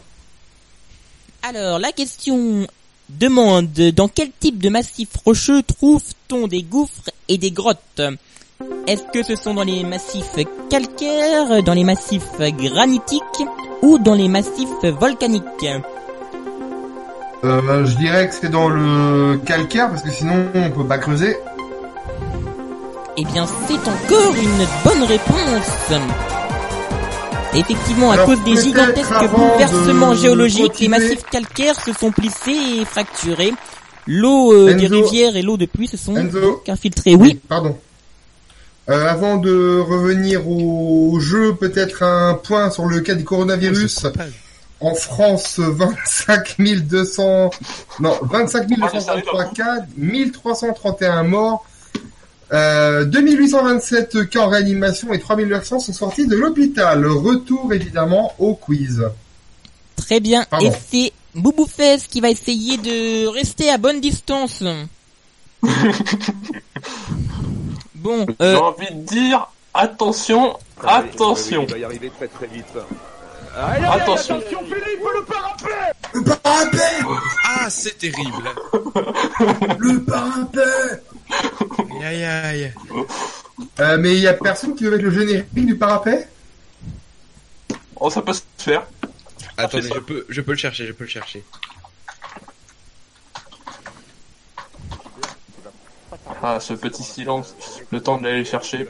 Alors, la question demande dans quel type de massif rocheux trouve-t-on des gouffres et des grottes? Est-ce que ce sont dans les massifs calcaires, dans les massifs granitiques ou dans les massifs volcaniques? Euh, je dirais que c'est dans le calcaire parce que sinon on peut pas creuser. Eh bien, c'est encore une bonne réponse. Effectivement, à Alors, cause des gigantesques bouleversements de géologiques, les massifs calcaires se sont plissés et fracturés. L'eau euh, des rivières et l'eau de pluie se sont Enzo. infiltrées. Oui. Pardon. Euh, avant de revenir au jeu, peut-être un point sur le cas du coronavirus. En France, 25 200, non, 25 233 cas, 1331 morts, euh, 2827 cas en réanimation et 3900 sont sortis de l'hôpital. Retour évidemment au quiz. Très bien. Pardon. Et c'est Bouboufès qui va essayer de rester à bonne distance. bon, J'ai euh, envie de dire, attention, attention. Il va y arriver très très vite. Attention. Le parapet Ah, c'est terrible. Le parapet Aïe aïe aïe. Euh, mais il y a personne qui veut mettre le générique du parapet Oh, ça peut se faire. Attendez, je peux, je peux le chercher, je peux le chercher. Ah, ce petit silence, le temps de l'aller chercher.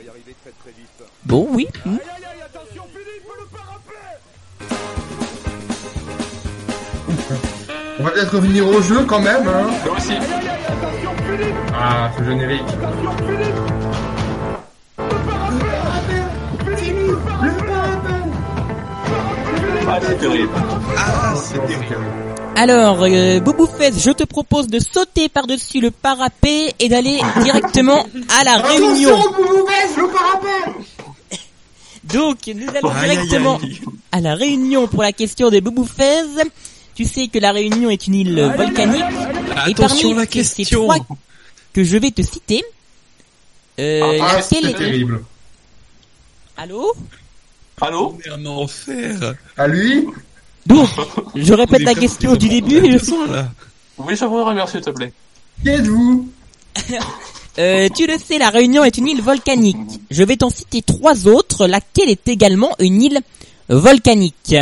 bon, oui. On va peut-être revenir au jeu quand même, hein. Aussi. Ah, ce générique. Ah, c'est terrible. Ah, c'est terrible. Alors, euh, Bouboufès, je te propose de sauter par-dessus le parapet et d'aller directement à la réunion. Le parapet Donc, nous allons Aïe, aïe, directement aïe. à la Réunion pour la question des Bouboufès. Tu sais que la Réunion est une île volcanique. et Attention, parmi la ces- question. Ces trois que je vais te citer, euh, Ah, laquelle c'est est... terrible. Allô Allô On est en enfer. À lui Donc, je répète la question on est du début. Je... Oui, je vous remercie, s'il te plaît. Qui êtes-vous Euh, tu le sais, la Réunion est une île volcanique. Je vais t'en citer trois autres, laquelle est également une île volcanique?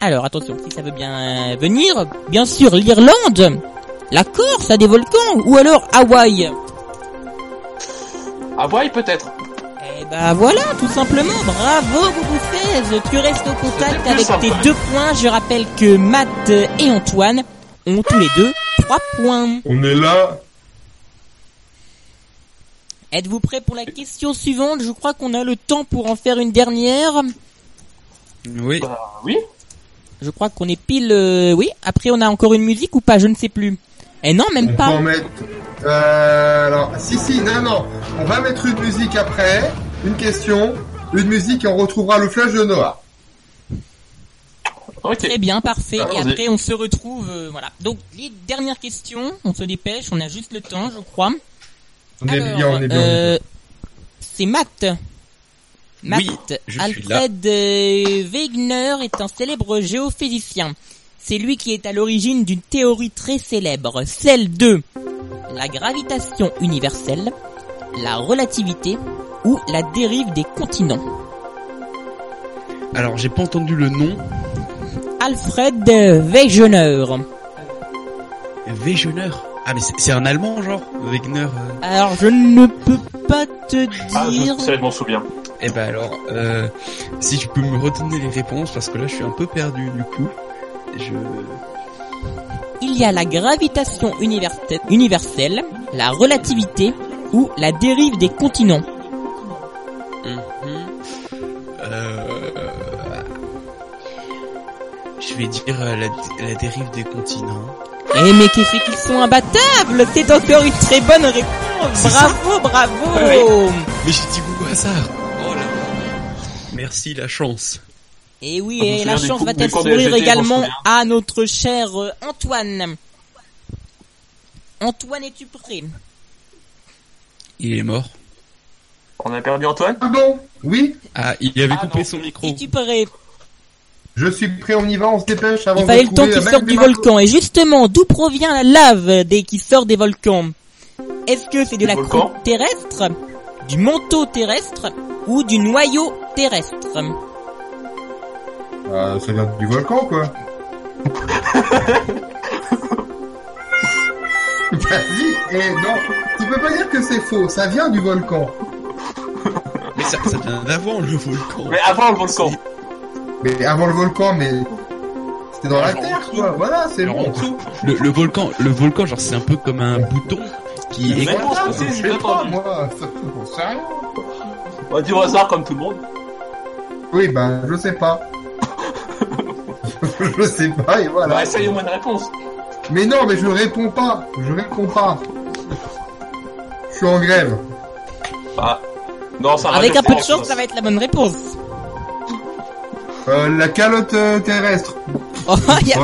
Alors, attention, si ça veut bien venir, bien sûr, l'Irlande, la Corse a des volcans, ou alors Hawaï. Hawaï, peut-être. Eh ben voilà, tout simplement, bravo Bouboufez, tu restes au contact avec sympa. tes deux points. Je rappelle que Matt et Antoine ont tous les deux trois points. On est là. Êtes-vous prêts pour la question suivante? Je crois qu'on a le temps pour en faire une dernière. Oui. Bah, oui. Je crois qu'on est pile... euh, oui, après on a encore une musique ou pas Je ne sais plus. Eh non, même On peut pas. en mettre. Euh, alors, si, si, non, non. On va mettre une musique après, une question, une musique et on retrouvera le flash de Noah. Ok. Très bien, parfait. Et après on se retrouve... euh, voilà. Donc, les dernières questions, on se dépêche, on a juste le temps, je crois. On est bien, on est bien. euh, bien. c'est Matt. Matt, Oui, je suis là. Alfred euh, Wegener est un célèbre géophysicien. C'est lui qui est à l'origine d'une théorie très célèbre, celle de la gravitation universelle, la relativité ou la dérive des continents. Alors, j'ai pas entendu le nom. Alfred Wegener. Wegener? Ah, mais c'est un allemand, genre Wegener. euh. Alors, je ne peux pas te Ah, dire... je, ça, je m'en souviens. Eh ben alors, euh, si tu peux me redonner les réponses, parce que là, je suis un peu perdu, du coup. Je... Il y a la gravitation universe- universelle, la relativité ou la dérive des continents. Mhm. Euh, Je vais dire euh, la, la dérive des continents. Eh mais qu'est-ce qu'ils sont imbattables? C'est encore une très bonne réponse Bravo, bravo Mais j'ai dit au hasard. Merci la chance. Et oui, Ah, et la chance va être sourire également à notre cher euh, Antoine. Antoine, es-tu prêt? Il est mort. On a perdu Antoine? Ah bon? Oui? Ah, il avait Ah, coupé non. son micro. Es-tu prêt? Je suis prêt, on y va, on se dépêche avant Il de fallait le temps qu'il sorte du volcan. Et justement, d'où provient la lave dès qu'il sort des volcans? Est-ce que c'est de Du la croûte terrestre, du manteau terrestre? Ou du noyau terrestre Ah, ça vient du volcan, quoi. Vas-y, et non, tu peux pas dire que c'est faux, ça vient du volcan. Mais ça, ça vient d'avant le volcan. Mais avant le volcan. Mais avant le volcan, mais c'était dans la terre, quoi. Voilà, c'est bon. Le, le volcan, le volcan, genre c'est un peu comme un bouton qui Mais est. non, c'est- pas, moi. ça. On va dire au hasard comme tout le monde. Oui, ben, je sais pas. je sais pas, et voilà. Bah, essaye au moins une réponse. Mais non, mais je réponds pas. Je réponds pas. Je suis en grève. Ah. Non, ça Avec un peu de chance, ça va être la bonne réponse. Euh, la calotte euh, terrestre. Oh, y a-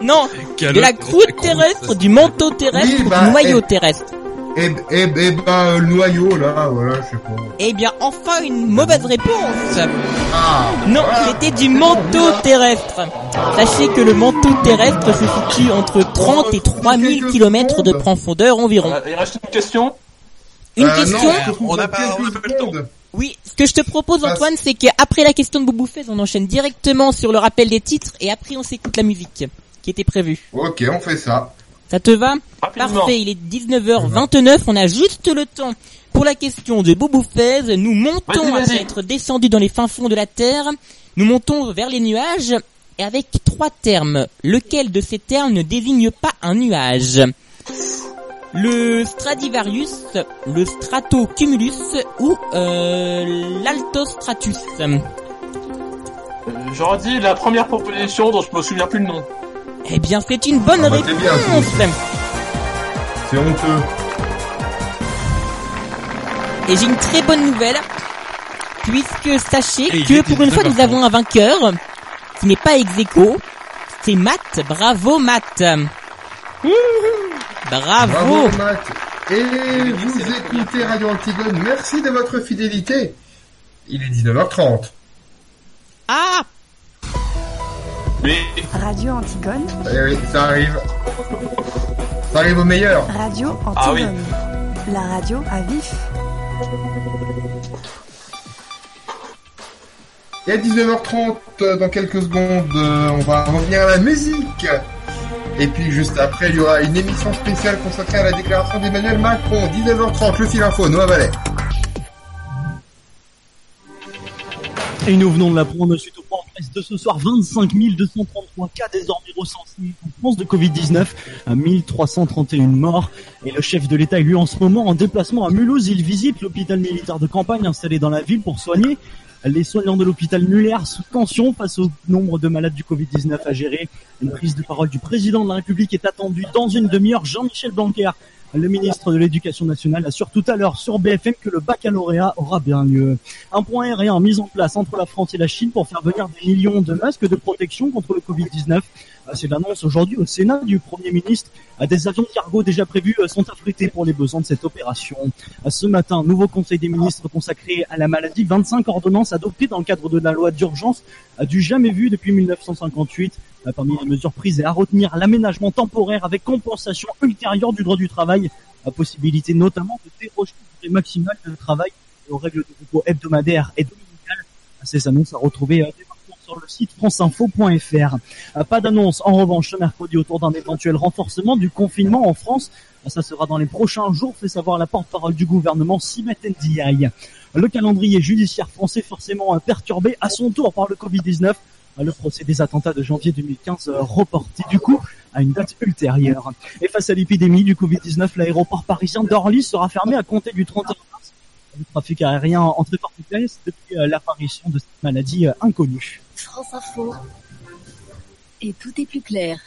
Non, de la croûte terrestre, du manteau terrestre, Oui, ou bah, du noyau eh. terrestre. Et, et, et bah, euh, le noyau, là, voilà, je sais pas. Eh bien, enfin une mauvaise réponse. Ah, Non, voilà. c'était du manteau terrestre. Sachez que le manteau terrestre se situe entre 30 et 3000 km de profondeur environ. Euh, Il reste une question? Une Euh, question non, On n'a pas- quelques on n'a pas le temps. Oui, ce que je te propose Antoine, c'est qu'après la question de Bouboufez, on enchaîne directement sur le rappel des titres et après on s'écoute la musique qui était prévue. Ok, on fait ça. Ça te va Rapidement. Parfait, il est 19h29, on a juste le temps pour la question de Bouboufez. Nous montons vas-y. après être descendus dans les fins fonds de la Terre. Nous montons vers les nuages et avec trois termes. Lequel de ces termes ne désigne pas un nuage Le Stradivarius, le Stratocumulus ou euh, l'Altostratus Euh, J'aurais dit la première proposition dont je me souviens plus le nom. Eh bien, c'est une bonne Ah bah, réponse C'est honteux. Et j'ai une très bonne nouvelle, puisque sachez Et que pour une fois 19h30. nous avons un vainqueur, qui n'est pas ex aequo, c'est Matt, bravo Matt Bravo, Bravo, Matt. Et vous écoutez Radio Antigone. Merci de votre fidélité. Il est 19h30. Ah Radio Antigone, Eh oui, ça arrive. Ça arrive au meilleur. Radio Antigone. Ah oui. La radio à vif. Et à 19h30, euh, dans quelques secondes, euh, on va revenir à la musique. Et puis juste après, il y aura une émission spéciale consacrée à la déclaration d'Emmanuel Macron. 19h30, le fil info, Noah Vallet. Et nous venons de l'apprendre suite au point de ce soir. 25 233 cas désormais recensés en France de Covid-19, à 1331 morts. Et le chef de l'État est lui en ce moment en déplacement à Mulhouse. Il visite l'hôpital militaire de campagne installé dans la ville pour soigner les soignants de l'hôpital Muller sous tension face au nombre de malades du Covid-19 à gérer. Une prise de parole du président de la République est attendue dans une demi-heure. Jean-Michel Blanquer, le ministre de l'Éducation nationale, assure tout à l'heure sur BFM que le baccalauréat aura bien lieu. Un point aérien mis en place entre la France et la Chine pour faire venir des millions de masques de protection contre le Covid-19. Euh, C'est l'annonce aujourd'hui au Sénat du Premier ministre. Euh, Des avions cargo déjà prévus euh, sont affrétés pour les besoins de cette opération. Euh, Ce matin, nouveau conseil des ministres consacré à la maladie. 25 ordonnances adoptées dans le cadre de la loi d'urgence du jamais vu depuis 1958. Euh, Parmi les mesures prises est à retenir l'aménagement temporaire avec compensation ultérieure du droit du travail. La possibilité notamment de déroger au durée maximale de travail aux règles de repos hebdomadaires et dominicales. Ces annonces à retrouver euh, sur le site franceinfo.fr. Euh, Pas d'annonce en revanche ce mercredi autour d'un éventuel renforcement du confinement en France. Euh, Ça sera dans les prochains jours, fait savoir la porte-parole du gouvernement Simet Ndiaye. Le calendrier judiciaire français forcément euh, perturbé à son tour par le Covid-19. Euh, Le procès des attentats de janvier 2015 euh, reporté du coup à une date ultérieure. Et face à l'épidémie du Covid-19, l'aéroport parisien d'Orly sera fermé à compter du 31 mars. Le trafic aérien entre particulier depuis l'apparition de cette maladie inconnue. France Info. Et tout est plus clair.